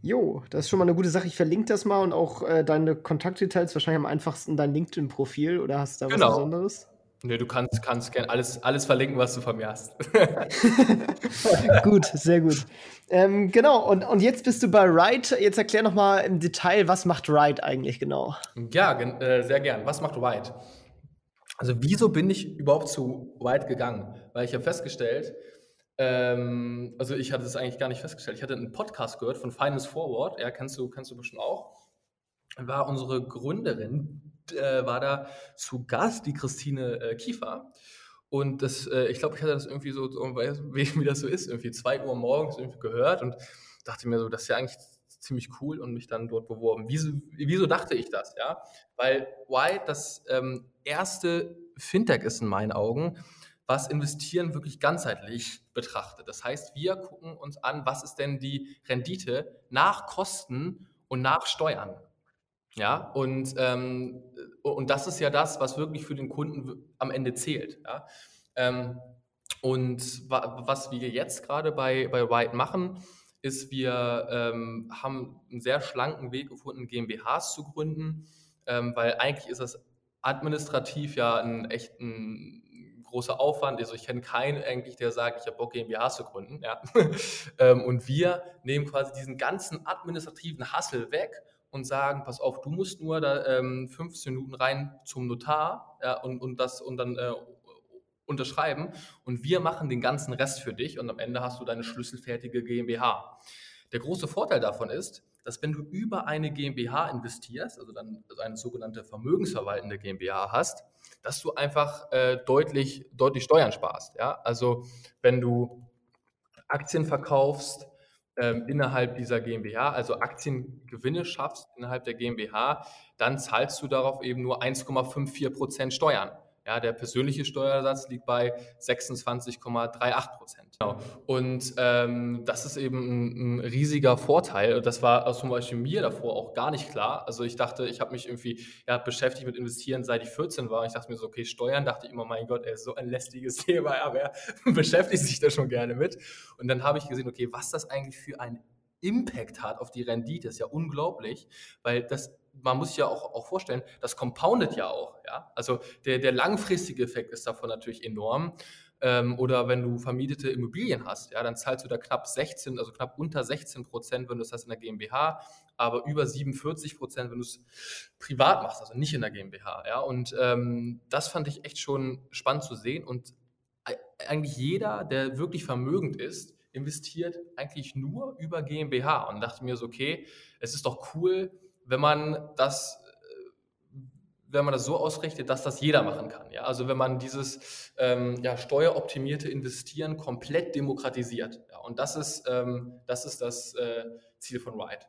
Jo, das ist schon mal eine gute Sache. Ich verlinke das mal und auch äh, deine Kontaktdetails wahrscheinlich am einfachsten dein LinkedIn-Profil oder hast du da genau. was Besonderes? Nee, du kannst, kannst gerne alles, alles verlinken, was du von mir hast. gut, sehr gut. Ähm, genau, und, und jetzt bist du bei Ride. Jetzt erklär noch mal im Detail, was macht Ride eigentlich genau? Ja, äh, sehr gern. Was macht Ride? Also wieso bin ich überhaupt zu Ride gegangen? Weil ich habe festgestellt, ähm, also ich hatte es eigentlich gar nicht festgestellt. Ich hatte einen Podcast gehört von Finance Forward. Ja, kennst du, kennst du bestimmt auch. War unsere Gründerin, äh, war da zu Gast, die Christine äh, Kiefer. Und das, äh, ich glaube, ich hatte das irgendwie so, wie, wie das so ist, irgendwie 2 Uhr morgens irgendwie gehört und dachte mir so, das ist ja eigentlich ziemlich cool und mich dann dort beworben. Wieso, wieso dachte ich das? Ja, weil White das ähm, erste Fintech ist in meinen Augen, was Investieren wirklich ganzheitlich betrachtet. Das heißt, wir gucken uns an, was ist denn die Rendite nach Kosten und nach Steuern. Ja, und, ähm, und das ist ja das, was wirklich für den Kunden am Ende zählt. Ja? Ähm, und wa was wir jetzt gerade bei, bei White machen, ist, wir ähm, haben einen sehr schlanken Weg gefunden, GmbHs zu gründen, ähm, weil eigentlich ist das administrativ ja ein echt ein großer Aufwand. Also ich kenne keinen eigentlich, der sagt, ich habe Bock, GmbHs zu gründen. Ja? Ähm, und wir nehmen quasi diesen ganzen administrativen Hassel weg und sagen, pass auf, du musst nur da ähm, 15 Minuten rein zum Notar ja, und, und das und dann äh, unterschreiben und wir machen den ganzen Rest für dich und am Ende hast du deine schlüsselfertige GmbH. Der große Vorteil davon ist, dass wenn du über eine GmbH investierst, also dann eine sogenannte vermögensverwaltende GmbH hast, dass du einfach äh, deutlich, deutlich Steuern sparst. Ja? Also wenn du Aktien verkaufst, ähm, innerhalb dieser GmbH, also Aktiengewinne schaffst innerhalb der GmbH, dann zahlst du darauf eben nur 1,54 Prozent Steuern. Ja, der persönliche Steuersatz liegt bei 26,38 Prozent. Genau. Und ähm, das ist eben ein, ein, riesiger Vorteil. Das war zum Beispiel mir davor auch gar nicht klar. Also ich dachte, ich habe mich irgendwie ja, beschäftigt mit Investieren, seit ich 14 war. Ich dachte mir so, okay, Steuern, dachte ich immer, mein Gott, ey, so ein lästiges Thema, aber er beschäftigt sich da schon gerne mit. Und dann habe ich gesehen, okay, was das eigentlich für ein Impact hat auf die Rendite, ist ja unglaublich, weil das man muss sich ja auch, auch vorstellen, das compoundet ja auch. Ja? Also der, der langfristige Effekt ist davon natürlich enorm. Ähm, oder wenn du vermietete Immobilien hast, ja, dann zahlst du da knapp 16, also knapp unter 16 Prozent, wenn du das hast in der GmbH, aber über 47 Prozent, wenn du es privat machst, also nicht in der GmbH. Ja? Und ähm, das fand ich echt schon spannend zu sehen. Und eigentlich jeder, der wirklich vermögend ist, investiert eigentlich nur über GmbH und dachte mir so, okay, es ist doch cool, wenn man das, wenn man das so ausrichtet, dass das jeder machen kann. Ja? Also wenn man dieses ähm, ja, steueroptimierte Investieren komplett demokratisiert. Ja? Und das ist, ähm, das, ist das äh, Ziel von Ride.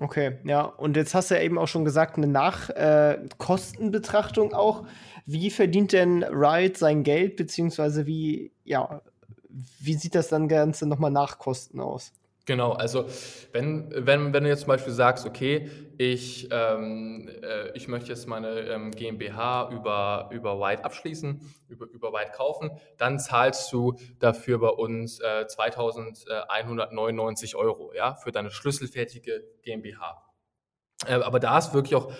Okay, ja. Und jetzt hast du ja eben auch schon gesagt, eine Nachkostenbetrachtung äh, auch. Wie verdient denn Ride sein Geld, beziehungsweise wie, ja, wie sieht das dann Ganze nochmal nach Kosten aus? Genau, also wenn, wenn, wenn du jetzt zum Beispiel sagst, okay, ich, ähm, äh, ich möchte jetzt meine ähm, GmbH über, über White abschließen, über, über White kaufen, dann zahlst du dafür bei uns äh, 2199 Euro ja, für deine schlüsselfertige GmbH. Äh, aber da ist wirklich auch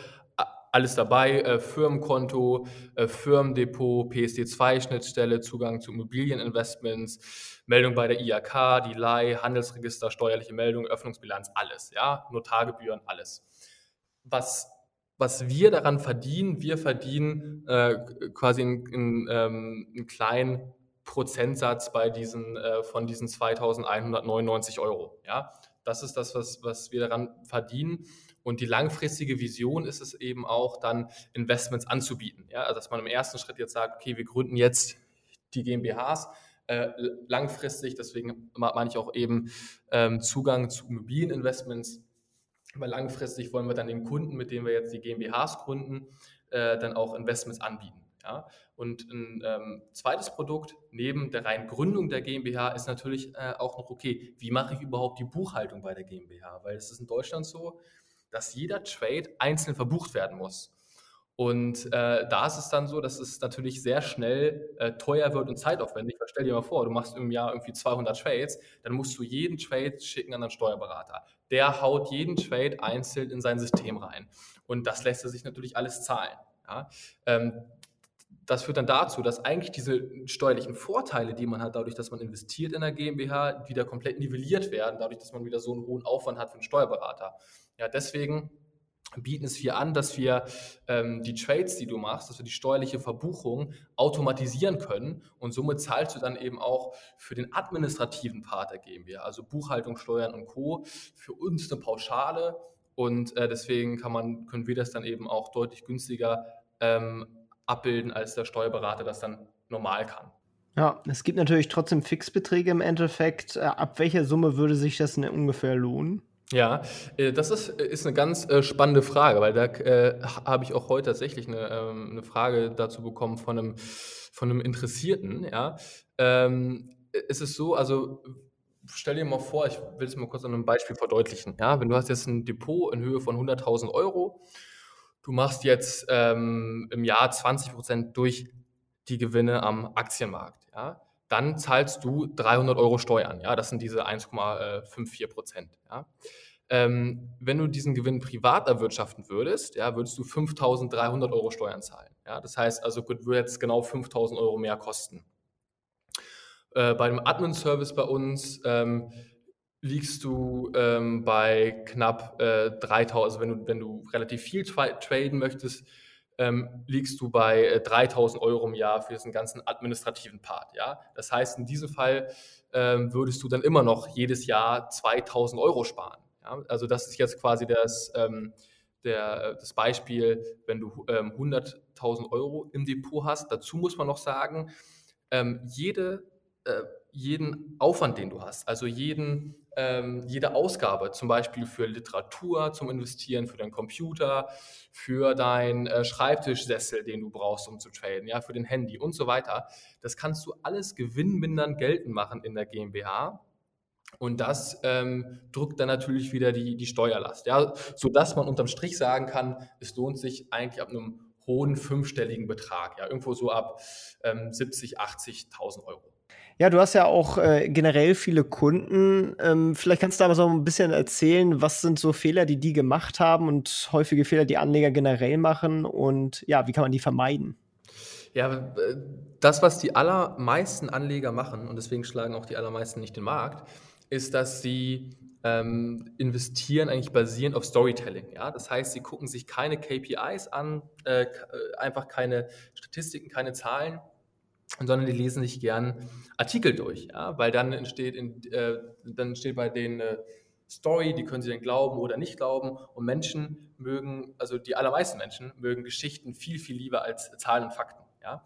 alles dabei, äh, Firmenkonto, äh, Firmendepot, PSD2-Schnittstelle, Zugang zu Immobilieninvestments, Meldung bei der IAK, die Leih, Handelsregister, steuerliche Meldung, Öffnungsbilanz, alles, ja, Notargebühren, alles. Was, was wir daran verdienen, wir verdienen äh, quasi ähm, einen kleinen Prozentsatz bei diesen, äh, von diesen 2199 Euro, ja. Das ist das, was, was wir daran verdienen. Und die langfristige Vision ist es eben auch, dann Investments anzubieten. Ja, also dass man im ersten Schritt jetzt sagt, okay, wir gründen jetzt die GmbHs, äh, langfristig, deswegen meine ich auch eben ähm, Zugang zu Immobilieninvestments, weil langfristig wollen wir dann den Kunden, mit denen wir jetzt die GmbHs gründen, äh, dann auch Investments anbieten. Ja? Und ein ähm, zweites Produkt neben der reinen Gründung der GmbH ist natürlich äh, auch noch, okay, wie mache ich überhaupt die Buchhaltung bei der GmbH? Weil es ist in Deutschland so, dass jeder Trade einzeln verbucht werden muss. Und äh, da ist es dann so, dass es natürlich sehr schnell äh, teuer wird und zeitaufwendig. Weil stell dir mal vor, du machst im Jahr irgendwie 200 Trades, dann musst du jeden Trade schicken an einen Steuerberater. Der haut jeden Trade einzeln in sein System rein. Und das lässt er sich natürlich alles zahlen. Ja? Ähm, das führt dann dazu, dass eigentlich diese steuerlichen Vorteile, die man hat, dadurch, dass man investiert in der GmbH, wieder komplett nivelliert werden, dadurch, dass man wieder so einen hohen Aufwand hat für einen Steuerberater. Ja, deswegen bieten es wir an, dass wir ähm, die Trades, die du machst, dass wir die steuerliche Verbuchung automatisieren können und somit zahlst du dann eben auch für den administrativen Part der GmbH, also Buchhaltung, Steuern und Co. für uns eine Pauschale und äh, deswegen kann man, können wir das dann eben auch deutlich günstiger ähm, abbilden, als der Steuerberater das dann normal kann. Ja, es gibt natürlich trotzdem Fixbeträge im Endeffekt. Äh, ab welcher Summe würde sich das denn ungefähr lohnen? Ja, äh, das ist, äh, ist eine ganz spannende Frage, weil da äh, habe ich auch heute tatsächlich eine, ähm, eine Frage dazu bekommen von einem, von einem Interessierten. Ja. Ähm, es ist so, also stell dir mal vor, ich will es mal kurz an einem Beispiel verdeutlichen. Ja, wenn du hast jetzt ein Depot in Höhe von 100.000 Euro du machst jetzt ähm, im Jahr 20 Prozent durch die Gewinne am Aktienmarkt, ja, dann zahlst du 300 Euro Steuern. Ja, das sind diese 1,54 Prozent. Ja. Ähm, wenn du diesen Gewinn privat erwirtschaften würdest, ja, würdest du 5.300 Euro Steuern zahlen. Ja, das heißt also, würde jetzt genau 5.000 Euro mehr kosten. Äh, bei dem Admin-Service bei uns ähm, liegst du ähm, bei knapp äh, 3000, also wenn du, wenn du relativ viel tra traden möchtest, ähm, liegst du bei äh, 3000 Euro im Jahr für diesen ganzen administrativen Part. Ja? Das heißt, in diesem Fall ähm, würdest du dann immer noch jedes Jahr 2000 Euro sparen. Ja? Also das ist jetzt quasi das, ähm, der, das Beispiel, wenn du 100.000 ähm, Euro im Depot hast. Dazu muss man noch sagen, ähm, jede, äh, jeden Aufwand, den du hast, also jeden ähm, jede Ausgabe, zum Beispiel für Literatur zum Investieren, für deinen Computer, für deinen äh, Schreibtischsessel, den du brauchst, um zu traden, ja, für den Handy und so weiter, das kannst du alles gewinnmindernd geltend machen in der GmbH. Und das ähm, drückt dann natürlich wieder die, die Steuerlast, ja, sodass man unterm Strich sagen kann, es lohnt sich eigentlich ab einem hohen fünfstelligen Betrag, ja, irgendwo so ab ähm, 70, 80.000 Euro. Ja, du hast ja auch äh, generell viele Kunden. Ähm, vielleicht kannst du aber so ein bisschen erzählen, was sind so Fehler, die die gemacht haben und häufige Fehler, die Anleger generell machen und ja, wie kann man die vermeiden? Ja, äh, das, was die allermeisten Anleger machen, und deswegen schlagen auch die allermeisten nicht den Markt, ist, dass sie ähm, investieren eigentlich basierend auf Storytelling. Ja? Das heißt, sie gucken sich keine KPIs an, äh, äh, einfach keine Statistiken, keine Zahlen, sondern die lesen sich gern Artikel durch, ja, weil dann entsteht, in, äh, dann entsteht bei denen äh, Story, die können sie dann glauben oder nicht glauben. Und Menschen mögen, also die allermeisten Menschen mögen Geschichten viel, viel lieber als Zahlen und Fakten. Ja?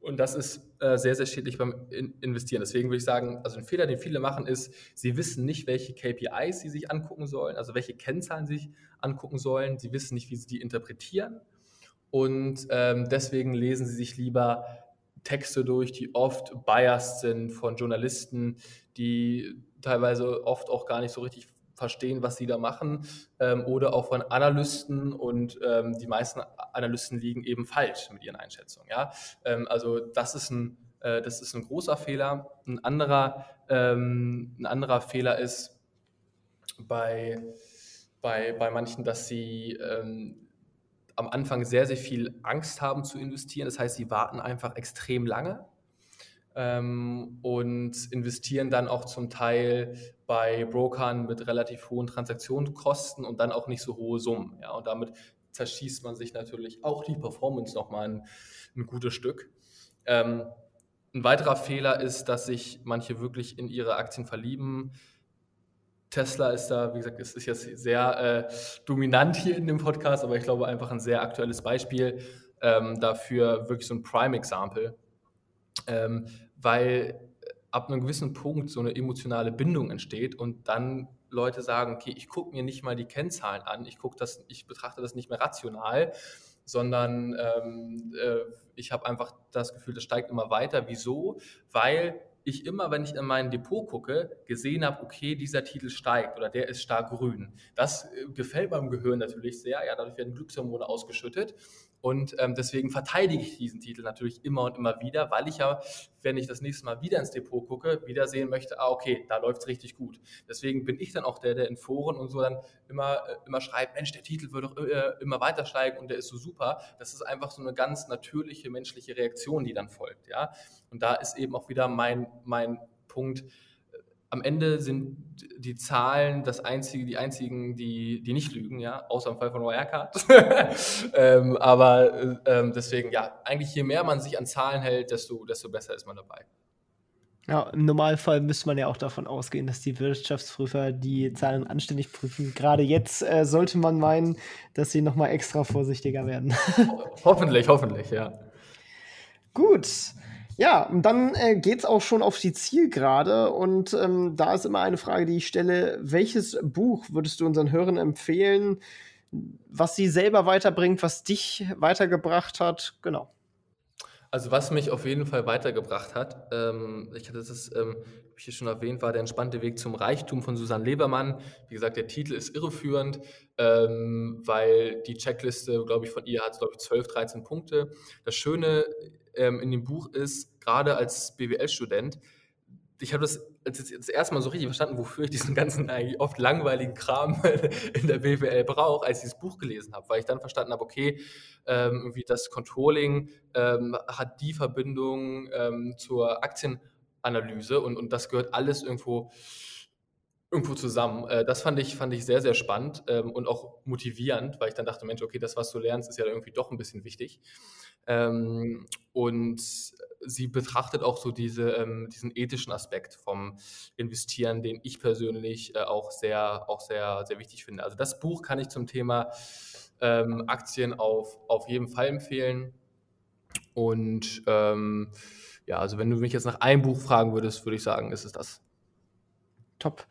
Und das ist äh, sehr, sehr schädlich beim in Investieren. Deswegen würde ich sagen, also ein Fehler, den viele machen, ist, sie wissen nicht, welche KPIs sie sich angucken sollen, also welche Kennzahlen sie sich angucken sollen. Sie wissen nicht, wie sie die interpretieren. Und ähm, deswegen lesen sie sich lieber Texte durch, die oft biased sind von Journalisten, die teilweise oft auch gar nicht so richtig verstehen, was sie da machen, ähm, oder auch von Analysten und ähm, die meisten Analysten liegen eben falsch mit ihren Einschätzungen. Ja? Ähm, also das ist ein äh, das ist ein großer Fehler. Ein anderer, ähm, ein anderer Fehler ist bei, bei, bei manchen, dass sie ähm, am Anfang sehr, sehr viel Angst haben zu investieren. Das heißt, sie warten einfach extrem lange ähm, und investieren dann auch zum Teil bei Brokern mit relativ hohen Transaktionskosten und dann auch nicht so hohe Summen. Ja, und damit zerschießt man sich natürlich auch die Performance nochmal ein, ein gutes Stück. Ähm, ein weiterer Fehler ist, dass sich manche wirklich in ihre Aktien verlieben. Tesla ist da, wie gesagt, es ist jetzt sehr äh, dominant hier in dem Podcast, aber ich glaube einfach ein sehr aktuelles Beispiel ähm, dafür, wirklich so ein Prime-Example ähm, weil ab einem gewissen Punkt so eine emotionale Bindung entsteht und dann Leute sagen, okay, ich gucke mir nicht mal die Kennzahlen an, ich gucke das, ich betrachte das nicht mehr rational, sondern ähm, äh, ich habe einfach das Gefühl, das steigt immer weiter. Wieso? Weil ich immer, wenn ich in mein Depot gucke, gesehen habe, okay, dieser Titel steigt oder der ist stark grün. Das äh, gefällt meinem Gehirn natürlich sehr. Ja, dadurch werden Glückshormone ausgeschüttet. Und ähm, deswegen verteidige ich diesen Titel natürlich immer und immer wieder, weil ich ja, wenn ich das nächste Mal wieder ins Depot gucke, wieder sehen möchte, ah, okay, da läuft es richtig gut. Deswegen bin ich dann auch der, der in Foren und so dann immer, äh, immer schreibt, Mensch, der Titel wird doch äh, immer weiter steigen und der ist so super. Das ist einfach so eine ganz natürliche menschliche Reaktion, die dann folgt. Ja? Und da ist eben auch wieder mein, mein Punkt, am Ende sind die Zahlen das einzige, die einzigen, die, die nicht lügen, ja, außer im Fall von Wirecard. ähm, aber ähm, deswegen, ja, eigentlich je mehr man sich an Zahlen hält, desto, desto besser ist man dabei. Ja, im Normalfall müsste man ja auch davon ausgehen, dass die Wirtschaftsprüfer die Zahlen anständig prüfen. Gerade jetzt äh, sollte man meinen, dass sie nochmal extra vorsichtiger werden. hoffentlich, hoffentlich, ja. Gut. Ja, und dann äh, geht es auch schon auf die Zielgerade. Und ähm, da ist immer eine Frage, die ich stelle: Welches Buch würdest du unseren Hörern empfehlen, was sie selber weiterbringt, was dich weitergebracht hat? Genau. Also, was mich auf jeden Fall weitergebracht hat, ähm, ich hatte das, ähm, ich hier schon erwähnt, war der entspannte Weg zum Reichtum von Susanne Lebermann. Wie gesagt, der Titel ist irreführend, ähm, weil die Checkliste, glaube ich, von ihr hat, glaube ich, 12, 13 Punkte. Das Schöne ähm, in dem Buch ist, gerade als BWL-Student, ich habe das das, das erste Mal so richtig verstanden, wofür ich diesen ganzen eigentlich oft langweiligen Kram in der BWL brauche, als ich das Buch gelesen habe, weil ich dann verstanden habe, okay, ähm, irgendwie das Controlling ähm, hat die Verbindung ähm, zur Aktienanalyse und, und das gehört alles irgendwo irgendwo zusammen. Äh, das fand ich, fand ich sehr, sehr spannend ähm, und auch motivierend, weil ich dann dachte, Mensch, okay, das, was du lernst, ist ja irgendwie doch ein bisschen wichtig. Ähm, und sie betrachtet auch so diese, ähm, diesen ethischen Aspekt vom Investieren, den ich persönlich äh, auch sehr, auch sehr, sehr wichtig finde. Also das Buch kann ich zum Thema Aktien auf, auf jeden Fall empfehlen. Und ähm, ja, also wenn du mich jetzt nach einem Buch fragen würdest, würde ich sagen, ist es das. Top.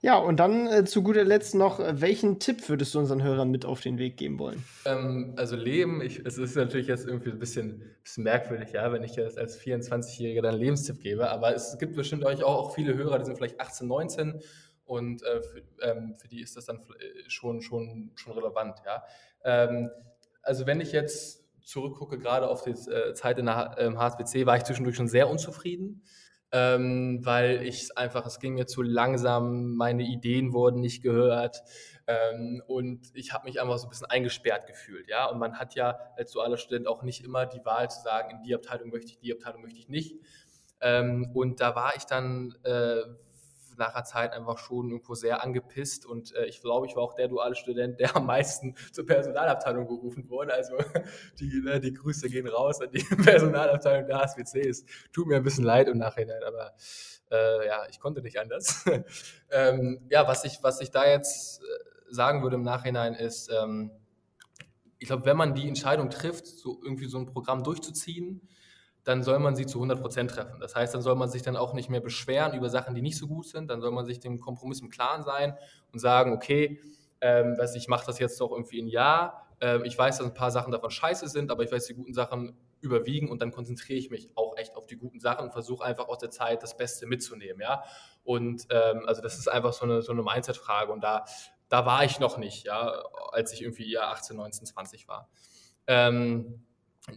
Ja, und dann äh, zu guter Letzt noch, äh, welchen Tipp würdest du unseren Hörern mit auf den Weg geben wollen? Ähm, also Leben, ich, es ist natürlich jetzt irgendwie ein bisschen, merkwürdig, ja, wenn ich jetzt als 24-Jähriger dann Lebenstipp gebe, aber es gibt bestimmt euch auch, auch viele Hörer, die sind vielleicht 18, 19 und äh, für, ähm, für, die ist das dann äh, schon, schon, schon relevant, ja. Ähm, also wenn ich jetzt zurückgucke, gerade auf die äh, Zeit in der HSBC, ähm, war ich zwischendurch schon sehr unzufrieden ähm, weil ich einfach, es ging mir zu langsam, meine Ideen wurden nicht gehört ähm, und ich habe mich einfach so ein bisschen eingesperrt gefühlt, ja. Und man hat ja als dualer Student auch nicht immer die Wahl zu sagen, in die Abteilung möchte ich, die Abteilung möchte ich nicht. Ähm, und da war ich dann äh, nach einer Zeit einfach schon irgendwo sehr angepisst und äh, ich glaube, ich war auch der duale Student, der am meisten zur Personalabteilung gerufen wurde. Also die, ne, die Grüße gehen raus an die Personalabteilung der HSBC. Es tut mir ein bisschen leid im Nachhinein, aber äh, ja, ich konnte nicht anders. ähm, ja, was ich, was ich da jetzt äh, sagen würde im Nachhinein ist, ähm, ich glaube, wenn man die Entscheidung trifft, so irgendwie so ein Programm durchzuziehen, dann soll man sie zu 100 Prozent treffen. Das heißt, dann soll man sich dann auch nicht mehr beschweren über Sachen, die nicht so gut sind. Dann soll man sich dem Kompromiss im Klaren sein und sagen, okay, ähm, was, ich mache das jetzt doch irgendwie ein Jahr. Ähm, ich weiß, dass ein paar Sachen davon scheiße sind, aber ich weiß, die guten Sachen überwiegen und dann konzentriere ich mich auch echt auf die guten Sachen und versuche einfach aus der Zeit das Beste mitzunehmen. Ja? Und ähm, also das ist einfach so eine, so eine Mindset-Frage und da, da war ich noch nicht, ja, als ich irgendwie ja 18, 19, 20 war. Ähm,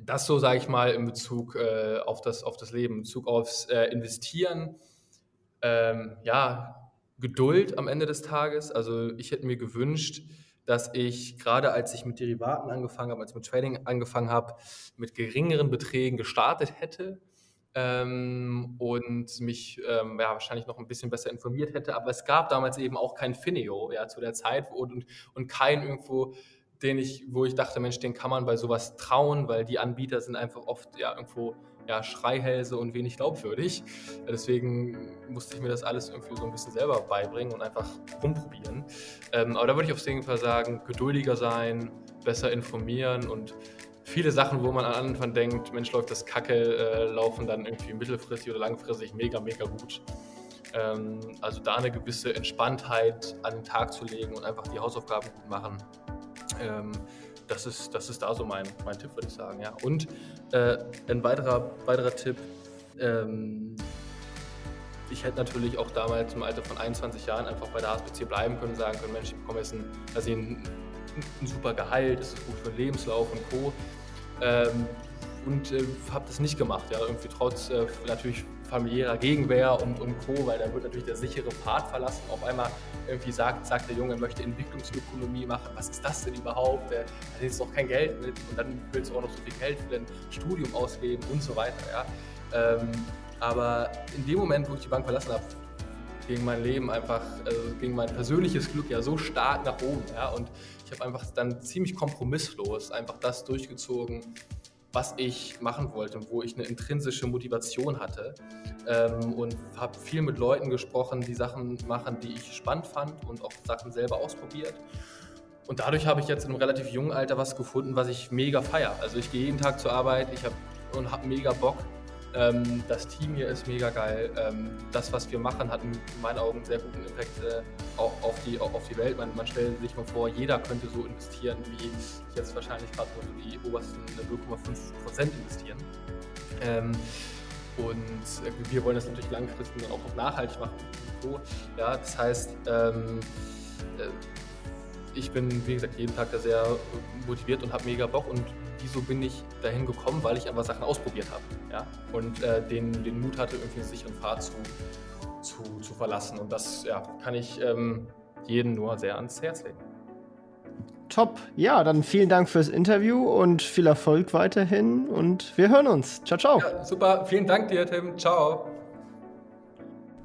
das so, sage ich mal, in Bezug äh, auf, das, auf das Leben, in Bezug aufs äh, Investieren. Ähm, ja, Geduld am Ende des Tages. Also ich hätte mir gewünscht, dass ich gerade als ich mit Derivaten angefangen habe, als ich mit Trading angefangen habe, mit geringeren Beträgen gestartet hätte ähm, und mich ähm, ja, wahrscheinlich noch ein bisschen besser informiert hätte. Aber es gab damals eben auch kein Fineo ja, zu der Zeit und, und kein irgendwo den ich, wo ich dachte, Mensch, den kann man bei sowas trauen, weil die Anbieter sind einfach oft ja irgendwo ja, Schreihälse und wenig glaubwürdig. Deswegen musste ich mir das alles irgendwie so ein bisschen selber beibringen und einfach rumprobieren. Ähm, aber da würde ich auf jeden Fall sagen, geduldiger sein, besser informieren und viele Sachen, wo man an Anfang denkt, Mensch, läuft das Kacke, äh, laufen dann irgendwie mittelfristig oder langfristig mega, mega gut. Ähm, also da eine gewisse Entspanntheit an den Tag zu legen und einfach die Hausaufgaben gut machen, ähm, das, ist, das ist da so mein, mein Tipp, würde ich sagen. Ja. Und äh, ein weiterer, weiterer Tipp, ähm, ich hätte natürlich auch damals im Alter von 21 Jahren einfach bei der HSBC bleiben können, sagen können, Mensch, ich bekomme jetzt ein, also ein, ein super Gehalt, das ist gut für den Lebenslauf und Co. Ähm, und äh, habe das nicht gemacht, ja, irgendwie trotz äh, natürlich familiärer Gegenwehr und, und Co., weil da wird natürlich der sichere Pfad verlassen. Auf einmal irgendwie sagt, sagt der Junge, er möchte Entwicklungsökonomie machen. Was ist das denn überhaupt? Da ist doch kein Geld mit und dann willst du auch noch so viel Geld für dein Studium ausgeben und so weiter. Ja. Ähm, aber in dem Moment, wo ich die Bank verlassen habe, ging mein Leben einfach, also ging mein persönliches Glück ja so stark nach oben. Ja. Und ich habe einfach dann ziemlich kompromisslos einfach das durchgezogen, was ich machen wollte und wo ich eine intrinsische Motivation hatte. Ähm, und habe viel mit Leuten gesprochen, die Sachen machen, die ich spannend fand und auch Sachen selber ausprobiert. Und dadurch habe ich jetzt in einem relativ jungen Alter was gefunden, was ich mega feiere. Also ich gehe jeden Tag zur Arbeit ich hab, und habe mega Bock ähm, das Team hier ist mega geil. Ähm, das, was wir machen, hat in meinen Augen einen sehr guten Impact äh, auch auf die, auf die Welt. Man, man stellt sich mal vor, jeder könnte so investieren, wie jetzt wahrscheinlich gerade so die obersten 0,5% investieren. Ähm, und äh, wir wollen das natürlich langfristig dann auch nachhaltig machen. So, ja, das heißt, ähm, äh, ich bin, wie gesagt, jeden Tag da sehr motiviert und habe mega Bock und wieso bin ich dahin gekommen, weil ich einfach Sachen ausprobiert habe. Ja? Und äh, den, den Mut hatte, irgendwie einen sicheren Pfad zu, zu, zu verlassen. Und das ja, kann ich ähm, jedem nur sehr ans Herz legen. Top. Ja, dann vielen Dank fürs Interview und viel Erfolg weiterhin und wir hören uns. Ciao, ciao. Ja, super. Vielen Dank dir, Tim. Ciao